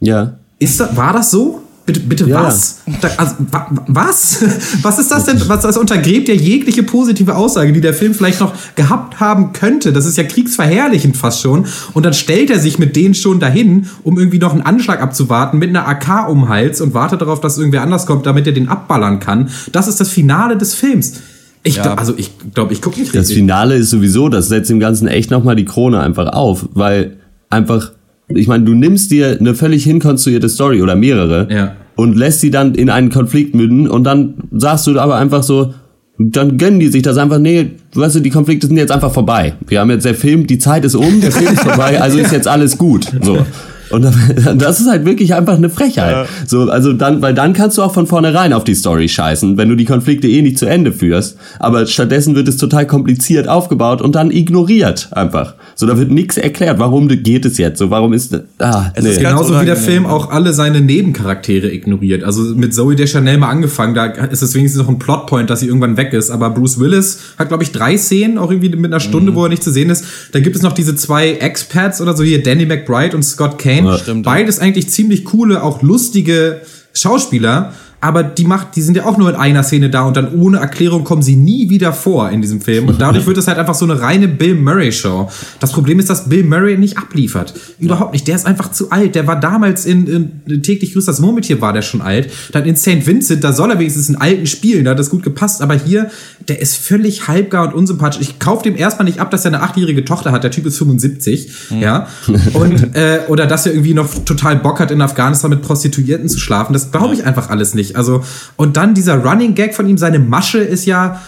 [SPEAKER 3] Ja.
[SPEAKER 4] Ist das, war das so? Bitte, bitte
[SPEAKER 3] Ja.
[SPEAKER 4] was? Da, also, wa, was? Was ist das denn? Was das untergräbt ja jegliche positive Aussage, die der Film vielleicht noch gehabt haben könnte. Das ist ja kriegsverherrlichend fast schon. Und dann stellt er sich mit denen schon dahin, um irgendwie noch einen Anschlag abzuwarten, mit einer AK um den Hals und wartet darauf, dass irgendwer anders kommt, damit er den abballern kann. Das ist das Finale des Films. Ich
[SPEAKER 1] Ja.
[SPEAKER 4] glaub, also ich glaube, ich gucke nicht
[SPEAKER 3] Das
[SPEAKER 4] richtig.
[SPEAKER 3] Finale ist sowieso, das setzt dem Ganzen echt nochmal die Krone einfach auf, weil einfach, ich meine, du nimmst dir eine völlig hinkonstruierte Story oder mehrere
[SPEAKER 4] Ja.
[SPEAKER 3] und lässt sie dann in einen Konflikt münden und dann sagst du aber einfach so, dann gönnen die sich das einfach, nee, weißt du, die Konflikte sind jetzt einfach vorbei. Wir haben jetzt der Film, die Zeit ist um, der Film ist vorbei, also ist jetzt alles gut. So. Und dann- das ist halt wirklich einfach eine Frechheit. So, also dann, weil dann kannst du auch von vornherein auf die Story scheißen, wenn du die Konflikte eh nicht zu Ende führst. Aber stattdessen wird es total kompliziert aufgebaut und dann ignoriert einfach. So, da wird nichts erklärt. Warum geht es jetzt? So, warum ist, ah,
[SPEAKER 1] Es ist
[SPEAKER 3] nee.
[SPEAKER 1] ganz
[SPEAKER 4] Genauso wie der Film auch alle seine Nebencharaktere ignoriert. Also mit Zoe Deschanel mal angefangen, da ist es wenigstens noch ein Plotpoint, dass sie irgendwann weg ist. Aber Bruce Willis hat, glaube ich, drei Szenen, auch irgendwie mit einer
[SPEAKER 1] Mhm.
[SPEAKER 4] Stunde, wo er nicht zu sehen ist. Da gibt es noch diese zwei Expats oder so hier, Danny McBride und Scott Kane.
[SPEAKER 3] Ja.
[SPEAKER 1] Stimmt, ja.
[SPEAKER 4] Beides eigentlich ziemlich coole, auch lustige Schauspieler. Aber die macht, die sind ja auch nur in einer Szene da und dann ohne Erklärung kommen sie nie wieder vor in diesem Film. Und dadurch wird es halt einfach so eine reine Bill Murray Show. Das Problem ist, dass Bill Murray nicht abliefert. Überhaupt nicht. Der ist einfach zu alt. Der war damals in, in täglich grüßt das Murmeltier war der schon alt. Dann in St. Vincent, da soll er wenigstens einen alten spielen. Da hat das gut gepasst. Aber hier, der ist völlig halbgar und unsympathisch. Ich kaufe dem erstmal nicht ab, dass er eine achtjährige Tochter hat. Der Typ ist 75. Ja. Und, äh, oder dass er irgendwie noch total Bock hat, in Afghanistan mit Prostituierten zu schlafen. Das glaube ich einfach alles nicht. Also, und dann dieser Running Gag von ihm, seine Masche ist ja,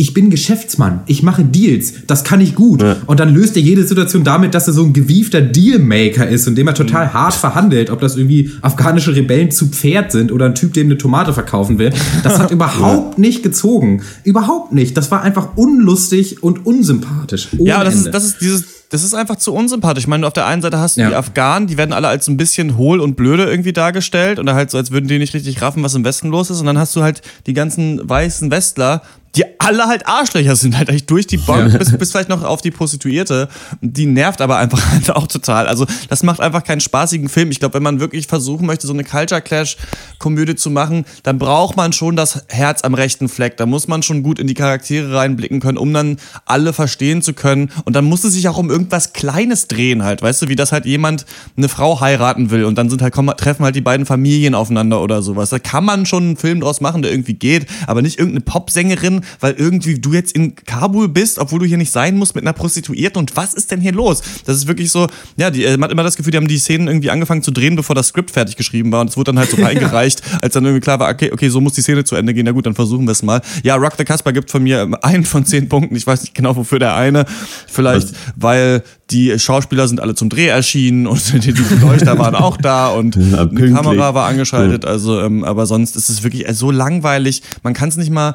[SPEAKER 4] ich bin Geschäftsmann, ich mache Deals, das kann ich gut. Und dann löst er jede Situation damit, dass er so ein gewiefter Dealmaker ist und dem er total hart verhandelt, ob das irgendwie afghanische Rebellen zu Pferd sind oder ein Typ, dem eine Tomate verkaufen will. Das hat überhaupt nicht gezogen. Überhaupt nicht. Das war einfach unlustig und unsympathisch.
[SPEAKER 1] Ja, das
[SPEAKER 4] Ende.
[SPEAKER 1] ist, das ist dieses, das ist einfach zu unsympathisch. Ich meine, auf der einen Seite hast du
[SPEAKER 4] Ja.
[SPEAKER 1] die Afghanen, die werden alle als so ein bisschen hohl und blöde irgendwie dargestellt und halt so, als würden die nicht richtig raffen, was im Westen los ist. Und dann hast du halt die ganzen weißen Westler, die alle halt Arschlöcher sind, halt eigentlich durch die Bank, bis, bis vielleicht noch auf die Prostituierte. Die nervt aber einfach halt auch total. Also, das macht einfach keinen spaßigen Film. Ich glaube, wenn man wirklich versuchen möchte, so eine Culture Clash-Komödie zu machen, dann braucht man schon das Herz am rechten Fleck. Da muss man schon gut in die Charaktere reinblicken können, um dann alle verstehen zu können. Und dann muss es sich auch um irgendwas Kleines drehen halt, weißt du, wie das halt jemand eine Frau heiraten will und dann sind halt, kommen, treffen halt die beiden Familien aufeinander oder sowas. Da kann man schon einen Film draus machen, der irgendwie geht, aber nicht irgendeine Popsängerin, weil irgendwie du jetzt in Kabul bist, obwohl du hier nicht sein musst mit einer Prostituierten. Und was ist denn hier los? Das ist wirklich so, ja, die, äh, man hat immer das Gefühl, die haben die Szenen irgendwie angefangen zu drehen, bevor das Skript fertig geschrieben war. Und es wurde dann halt so reingereicht, als dann irgendwie klar war, okay, okay, so muss die Szene zu Ende gehen, na gut, dann versuchen wir es mal. Ja, Rock the Casper gibt von mir ähm, einen von zehn Punkten, ich weiß nicht genau, wofür der eine, vielleicht, weil die Schauspieler sind alle zum Dreh erschienen und die, die Leuchter waren auch da und
[SPEAKER 3] Ja,
[SPEAKER 1] eine. Kamera war angeschaltet, also, ähm, aber sonst ist es wirklich äh, so langweilig, man kann es nicht mal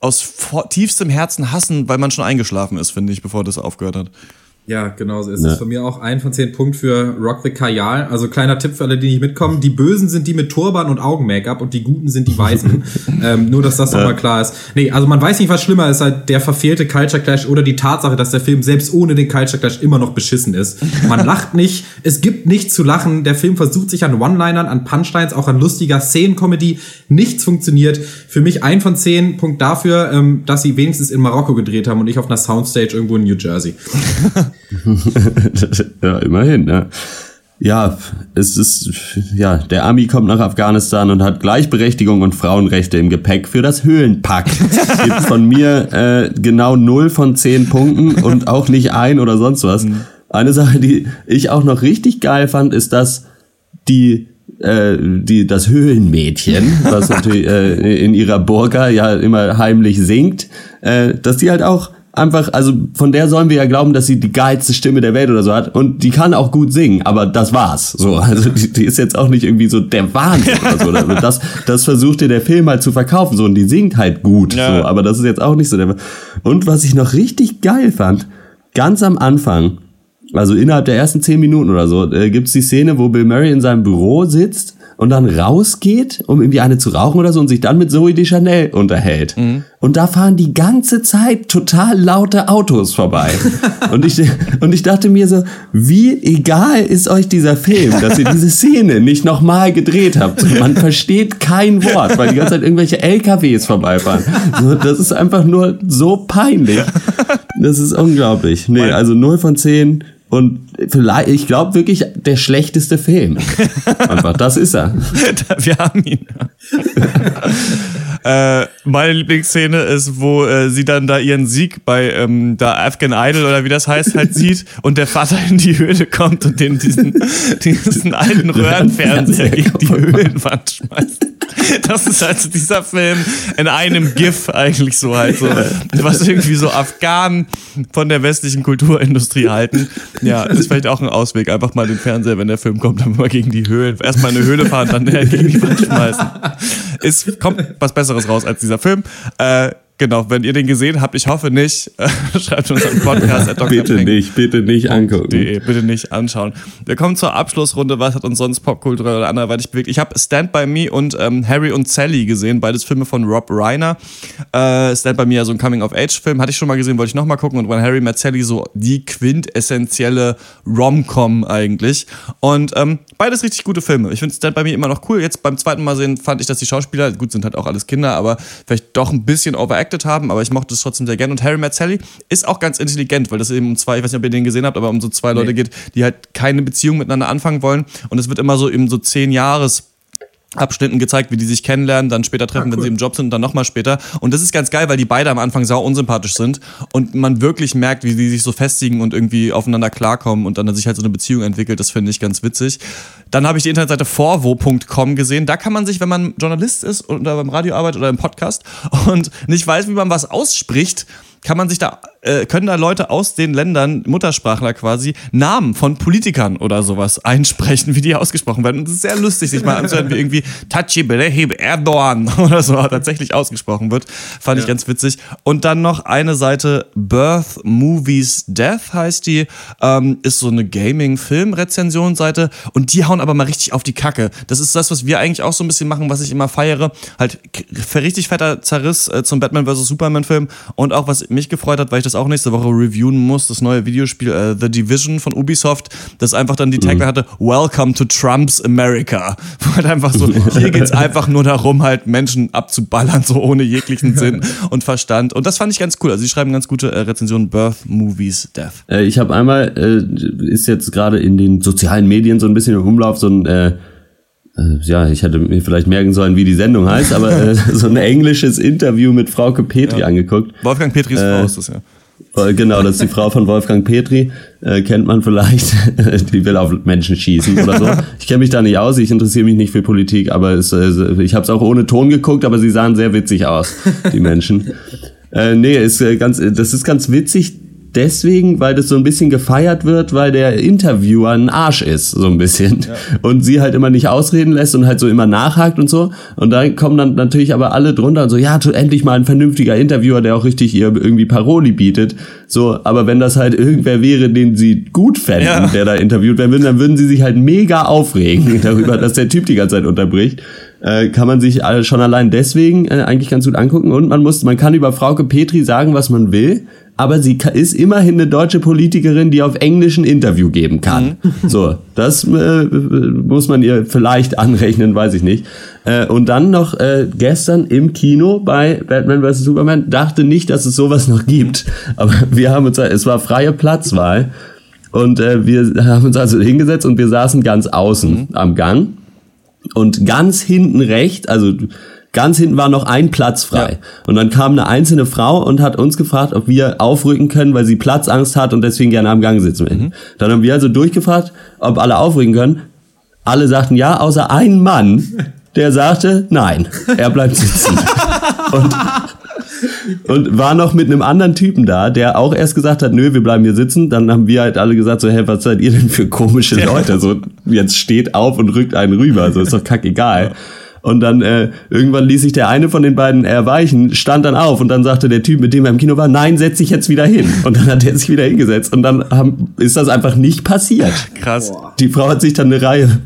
[SPEAKER 1] aus tiefstem Herzen hassen, weil man schon eingeschlafen ist, finde ich, bevor das aufgehört hat.
[SPEAKER 4] Ja, genau so ist es. Von mir auch ein von zehn Punkten für Rock the Kajal. Also kleiner Tipp für alle, die nicht mitkommen. Die Bösen sind die mit Turban und Augen-Make-up und die Guten sind die Weißen. ähm, nur, dass das nochmal klar ist. Nee, also man weiß nicht, was schlimmer ist, halt der verfehlte Culture Clash oder die Tatsache, dass der Film selbst ohne den Culture Clash immer noch beschissen ist. Man lacht nicht, es gibt nichts zu lachen. Der Film versucht sich an One-Linern, an Punchlines, auch an lustiger Szenencomedy. Nichts funktioniert. Für mich ein von zehn Punkt dafür, ähm, dass sie wenigstens in Marokko gedreht haben und nicht auf einer Soundstage irgendwo in New Jersey.
[SPEAKER 3] ja, immerhin, ja. Ja, es ist, ja, der Ami kommt nach Afghanistan und hat Gleichberechtigung und Frauenrechte im Gepäck für das Höhlenpack. Gibt von mir äh, genau null von zehn Punkten und auch nicht ein oder sonst was. Eine Sache, die ich auch noch richtig geil fand, ist, dass die äh, die das Höhlenmädchen, was natürlich äh, in ihrer Burka ja immer heimlich singt, äh, dass die halt auch einfach, also von der sollen wir ja glauben, dass sie die geilste Stimme der Welt oder so hat und die kann auch gut singen, aber das war's. So, also die, die ist jetzt auch nicht irgendwie so der Wahnsinn oder so. Oder Das, das versucht dir der Film halt zu verkaufen, so und die singt halt gut,
[SPEAKER 1] Ja.
[SPEAKER 3] so, aber das ist jetzt auch nicht so der. Und was ich noch richtig geil fand, ganz am Anfang, also innerhalb der ersten zehn Minuten oder so, äh, gibt's die Szene, wo Bill Murray in seinem Büro sitzt und dann rausgeht, um irgendwie eine zu rauchen oder so und sich dann mit Zoe Deschanel unterhält. Und da fahren die ganze Zeit total laute Autos vorbei. und, ich, und ich dachte mir so, wie egal ist euch dieser Film, dass ihr diese Szene nicht nochmal gedreht habt. Man versteht kein Wort, weil die ganze Zeit irgendwelche LKWs vorbeifahren. So, das ist einfach nur so peinlich. Das ist unglaublich. Nee, also 0 von 10 und vielleicht, ich glaube wirklich, der schlechteste Film. Einfach, das ist er.
[SPEAKER 1] Wir haben ihn. äh, meine Lieblingsszene ist, wo äh, sie dann da ihren Sieg bei ähm, da Afghan Idol oder wie das heißt halt sieht und der Vater in die Höhle kommt und den diesen, diesen alten Röhrenfernseher gegen die Höhlenwand schmeißt. Das ist also dieser Film in einem GIF eigentlich so halt so, was irgendwie so Afghanen von der westlichen Kulturindustrie halten. Ja, ist vielleicht auch ein Ausweg. Einfach mal den Fernseher, wenn der Film kommt, dann mal gegen die Höhlen. Erstmal eine Höhle fahren, dann gegen die Wand schmeißen. Es kommt was Besseres raus als dieser Film. Äh, genau, wenn ihr den gesehen habt, ich hoffe nicht, schreibt uns einen Podcast.
[SPEAKER 3] Bitte nicht, bitte nicht angucken.
[SPEAKER 1] De, bitte nicht anschauen. Wir kommen zur Abschlussrunde. Was hat uns sonst popkulturell oder anderweitig bewegt? Ich habe Stand By Me und ähm, Harry und Sally gesehen, beides Filme von Rob Reiner. Äh, Stand By Me ja so ein Coming-of-Age-Film, hatte ich schon mal gesehen, wollte ich noch mal gucken. Und When Harry Met Sally so die quintessentielle Rom-Com eigentlich. Und ähm, beides richtig gute Filme. Ich finde Stand By Me immer noch cool. Jetzt beim zweiten Mal sehen fand ich, dass die Schauspieler, gut, sind halt auch alles Kinder, aber vielleicht doch ein bisschen overacted haben, aber ich mochte es trotzdem sehr gern. Und Harry Met Sally ist auch ganz intelligent, weil das eben um zwei, ich weiß nicht, ob ihr den gesehen habt, aber um so zwei Leute geht, die halt keine Beziehung miteinander anfangen wollen. Und es wird immer so eben so zehn Jahres Abschnitten gezeigt, wie die sich kennenlernen, dann später treffen, wenn sie im Job sind und dann nochmal später. Und das ist ganz geil, weil die beide am Anfang sau unsympathisch sind und man wirklich merkt, wie sie sich so festigen und irgendwie aufeinander klarkommen und dann sich halt so eine Beziehung entwickelt. Das finde ich ganz witzig. Dann habe ich die Internetseite vorwo.com gesehen. Da kann man sich, wenn man Journalist ist oder beim Radio arbeitet oder im Podcast und nicht weiß, wie man was ausspricht, kann man sich da, äh, können da Leute aus den Ländern, Muttersprachler quasi, Namen von Politikern oder sowas einsprechen, wie die ausgesprochen werden. Und es ist sehr lustig, sich mal anzuhören, wie irgendwie Tachi Berehib Erdogan oder so tatsächlich ausgesprochen wird. Fand ich ganz witzig. Und dann noch eine Seite, Birth Movies Death heißt die, ähm, ist so eine Gaming-Film-Rezensionsseite und die hauen aber mal richtig auf die Kacke. Das ist das, was wir eigentlich auch so ein bisschen machen, was ich immer feiere. Halt richtig fetter Zerriss äh, zum Batman vs. Superman-Film und auch was mich gefreut hat, weil ich das auch nächste Woche reviewen muss, das neue Videospiel äh, The Division von Ubisoft, das einfach dann die Tagline hatte, Welcome to Trump's America. Wo halt einfach so, hier geht's einfach nur darum, halt Menschen abzuballern, so ohne jeglichen Sinn und Verstand. Und das fand ich ganz cool. Also sie schreiben ganz gute äh, Rezensionen, Birth, Movies, Death.
[SPEAKER 3] Äh, ich habe einmal, äh, ist jetzt gerade in den sozialen Medien so ein bisschen im Umlauf, so ein, äh, ja, ich hätte mir vielleicht merken sollen, wie die Sendung heißt, aber äh, so ein englisches Interview mit Frauke Petri angeguckt.
[SPEAKER 1] Wolfgang Petris
[SPEAKER 3] Äh,
[SPEAKER 1] Frau ist das ja.
[SPEAKER 3] Äh, Genau, das ist die Frau von Wolfgang Petri, äh, kennt man vielleicht, die will auf Menschen schießen oder so. Ich kenne mich da nicht aus, ich interessiere mich nicht für Politik, aber es, äh, ich habe es auch ohne Ton geguckt, aber sie sahen sehr witzig aus, die Menschen. Äh, nee, ist äh, ganz, das ist ganz witzig deswegen, weil das so ein bisschen gefeiert wird, weil der Interviewer ein Arsch ist, so ein bisschen. Und sie halt immer nicht ausreden lässt und halt so immer nachhakt und so. Und da kommen dann natürlich aber alle drunter und so, ja, endlich mal ein vernünftiger Interviewer, der auch richtig ihr irgendwie Paroli bietet. So, aber wenn das halt irgendwer wäre, den sie gut fänden,
[SPEAKER 1] Ja.
[SPEAKER 3] der da interviewt werden würde, dann würden sie sich halt mega aufregen darüber, dass der Typ die ganze Zeit unterbricht. Äh, kann man sich schon allein deswegen äh, eigentlich ganz gut angucken und man muss, man kann über Frauke Petri sagen, was man will, aber sie ist immerhin eine deutsche Politikerin, die auf Englisch ein Interview geben kann. So, das äh, muss man ihr vielleicht anrechnen, weiß ich nicht. Äh, und dann noch äh, gestern im Kino bei Batman vs. Superman dachte nicht, dass es sowas noch gibt, aber wir haben uns, es war freie Platzwahl und äh, wir haben uns also hingesetzt und wir saßen ganz außen am Gang und ganz hinten rechts, also ganz hinten war noch ein Platz frei. Und dann kam eine einzelne Frau und hat uns gefragt, ob wir aufrücken können, weil sie Platzangst hat und deswegen gerne am Gang sitzen will. Dann haben wir also durchgefragt, ob alle aufrücken können. Alle sagten ja, außer ein Mann, der sagte nein, er bleibt sitzen. und, und war noch mit einem anderen Typen da, der auch erst gesagt hat, nö, wir bleiben hier sitzen. Dann haben wir halt alle gesagt, so, hä, was seid ihr denn für komische Leute? So, jetzt steht auf und rückt einen rüber, so ist doch kackegal. Und dann äh, irgendwann ließ sich der eine von den beiden erweichen, stand dann auf und dann sagte der Typ, mit dem er im Kino war, nein, setz dich jetzt wieder hin. Und dann hat er sich wieder hingesetzt und dann haben, ist das einfach nicht passiert.
[SPEAKER 1] Krass.
[SPEAKER 3] Die Frau hat sich dann eine Reihe,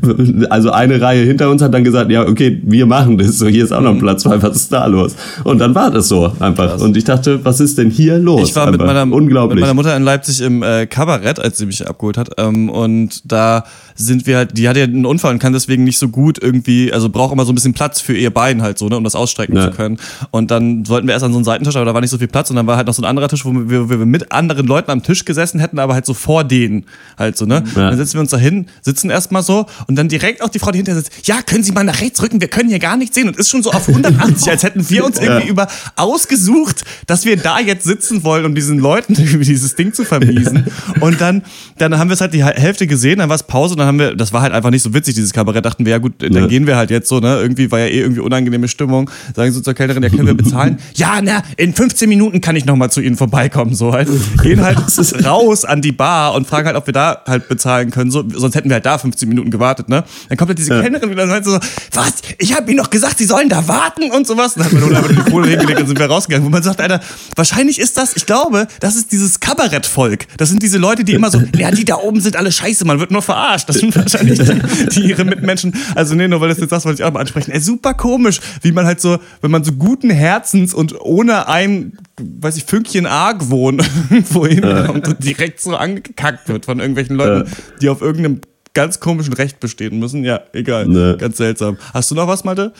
[SPEAKER 3] also eine Reihe hinter uns hat dann gesagt, ja, okay, wir machen das. So, hier ist auch noch ein Platz frei, was ist da los? Und dann war das so einfach. Und ich dachte, was ist denn hier los?
[SPEAKER 1] Ich war mit meiner, mit
[SPEAKER 3] unglaublich.
[SPEAKER 1] meiner Mutter in Leipzig im äh, Kabarett, als sie mich abgeholt hat. Ähm, und da sind wir halt, die hatte ja einen Unfall und kann deswegen nicht so gut irgendwie, also braucht immer so ein bisschen Platz für ihr Bein halt so, ne, um das ausstrecken
[SPEAKER 3] Ja.
[SPEAKER 1] zu können. Und dann sollten wir erst an so einen Seitentisch, aber da war nicht so viel Platz und dann war halt noch so ein anderer Tisch, wo wir, wo wir mit anderen Leuten am Tisch gesessen hätten, aber halt so vor denen halt so, ne.
[SPEAKER 3] Ja.
[SPEAKER 1] Dann setzen wir uns da hin, sitzen erstmal so und dann direkt auch die Frau, die hinter sitzt, ja, können Sie mal nach rechts rücken, wir können hier gar nichts sehen und ist schon so auf 180, als hätten wir uns irgendwie über ausgesucht, dass wir da jetzt sitzen wollen, um diesen Leuten irgendwie dieses Ding zu vermiesen. Und dann, dann haben wir es halt die Hälfte gesehen, dann war es Pause und dann haben wir, das war halt einfach nicht so witzig, dieses Kabarett, dachten wir, ja gut, dann
[SPEAKER 3] Ja.
[SPEAKER 1] gehen wir halt jetzt so, ne, irgendwie war ja eh irgendwie unangenehme Stimmung, sagen so zur Kellnerin, ja, können wir bezahlen? ja, na, in 15 Minuten kann ich nochmal zu Ihnen vorbeikommen, so halt. Gehen halt raus an die Bar und fragen halt, ob wir da halt bezahlen können, so, sonst hätten wir halt da 15 Minuten gewartet, ne. Dann kommt halt diese Kellnerin wieder und sagt so, was, ich habe Ihnen doch gesagt, Sie sollen da warten und sowas. Dann hat man einfach die Kohle hingelegt und sind wir rausgegangen, wo man sagt, Alter, wahrscheinlich ist das, ich glaube, das ist dieses Kabarettvolk. Das sind diese Leute, die immer so, ja, die da oben sind alle scheiße, man wird nur verarscht. Das sind wahrscheinlich die, die ihre Mitmenschen, also nee, nur weil das jetzt das, wollte ich auch mal ansprechen. Ey, super komisch, wie man halt so, wenn man so guten Herzens und ohne ein, weiß ich, Fünkchen Argwohn irgendwo hinkommt und direkt so angekackt wird von irgendwelchen Leuten, die auf irgendeinem ganz komischen Recht bestehen müssen. Ja, egal.
[SPEAKER 3] Ne.
[SPEAKER 1] Ganz seltsam. Hast du noch was, Malte?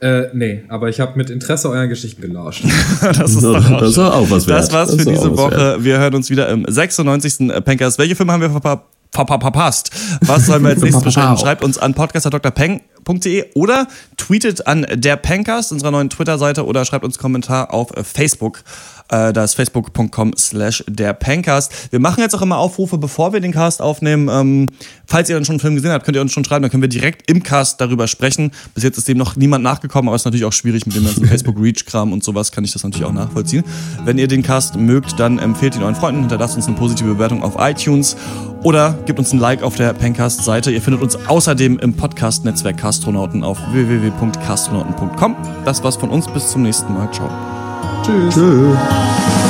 [SPEAKER 4] Äh, nee, aber ich habe mit Interesse euren Geschichten gelauscht.
[SPEAKER 1] Das ist, doch
[SPEAKER 3] Das ist auch was wert.
[SPEAKER 1] Das war's
[SPEAKER 3] Das
[SPEAKER 1] für
[SPEAKER 3] ist auch
[SPEAKER 1] diese Woche.
[SPEAKER 3] wert.
[SPEAKER 1] Wir hören uns wieder im 96. Pankers. Welche Filme haben wir verpa verpa verpasst? Was sollen wir als nächstes besprechen? Schreibt uns an podcast.drpeng.de oder tweetet an der Pankers, unserer neuen Twitter-Seite, oder schreibt uns einen Kommentar auf Facebook. Äh, Da ist facebook.com slash der Pancast. Wir machen jetzt auch immer Aufrufe, bevor wir den Cast aufnehmen. Ähm, falls ihr dann schon einen Film gesehen habt, könnt ihr uns schon schreiben, dann können wir direkt im Cast darüber sprechen. Bis jetzt ist dem noch niemand nachgekommen, aber es ist natürlich auch schwierig mit dem ganzen Facebook-Reach-Kram und sowas, kann ich das natürlich auch nachvollziehen. Wenn ihr den Cast mögt, dann empfehlt ihn euren Freunden, hinterlasst uns eine positive Bewertung auf iTunes oder gebt uns ein Like auf der Pencast-Seite. Ihr findet uns außerdem im Podcast-Netzwerk Castronauten auf www.castronauten.com. Das war's von uns. Bis zum nächsten Mal. Ciao.
[SPEAKER 4] Tschüss.
[SPEAKER 3] Tschüss.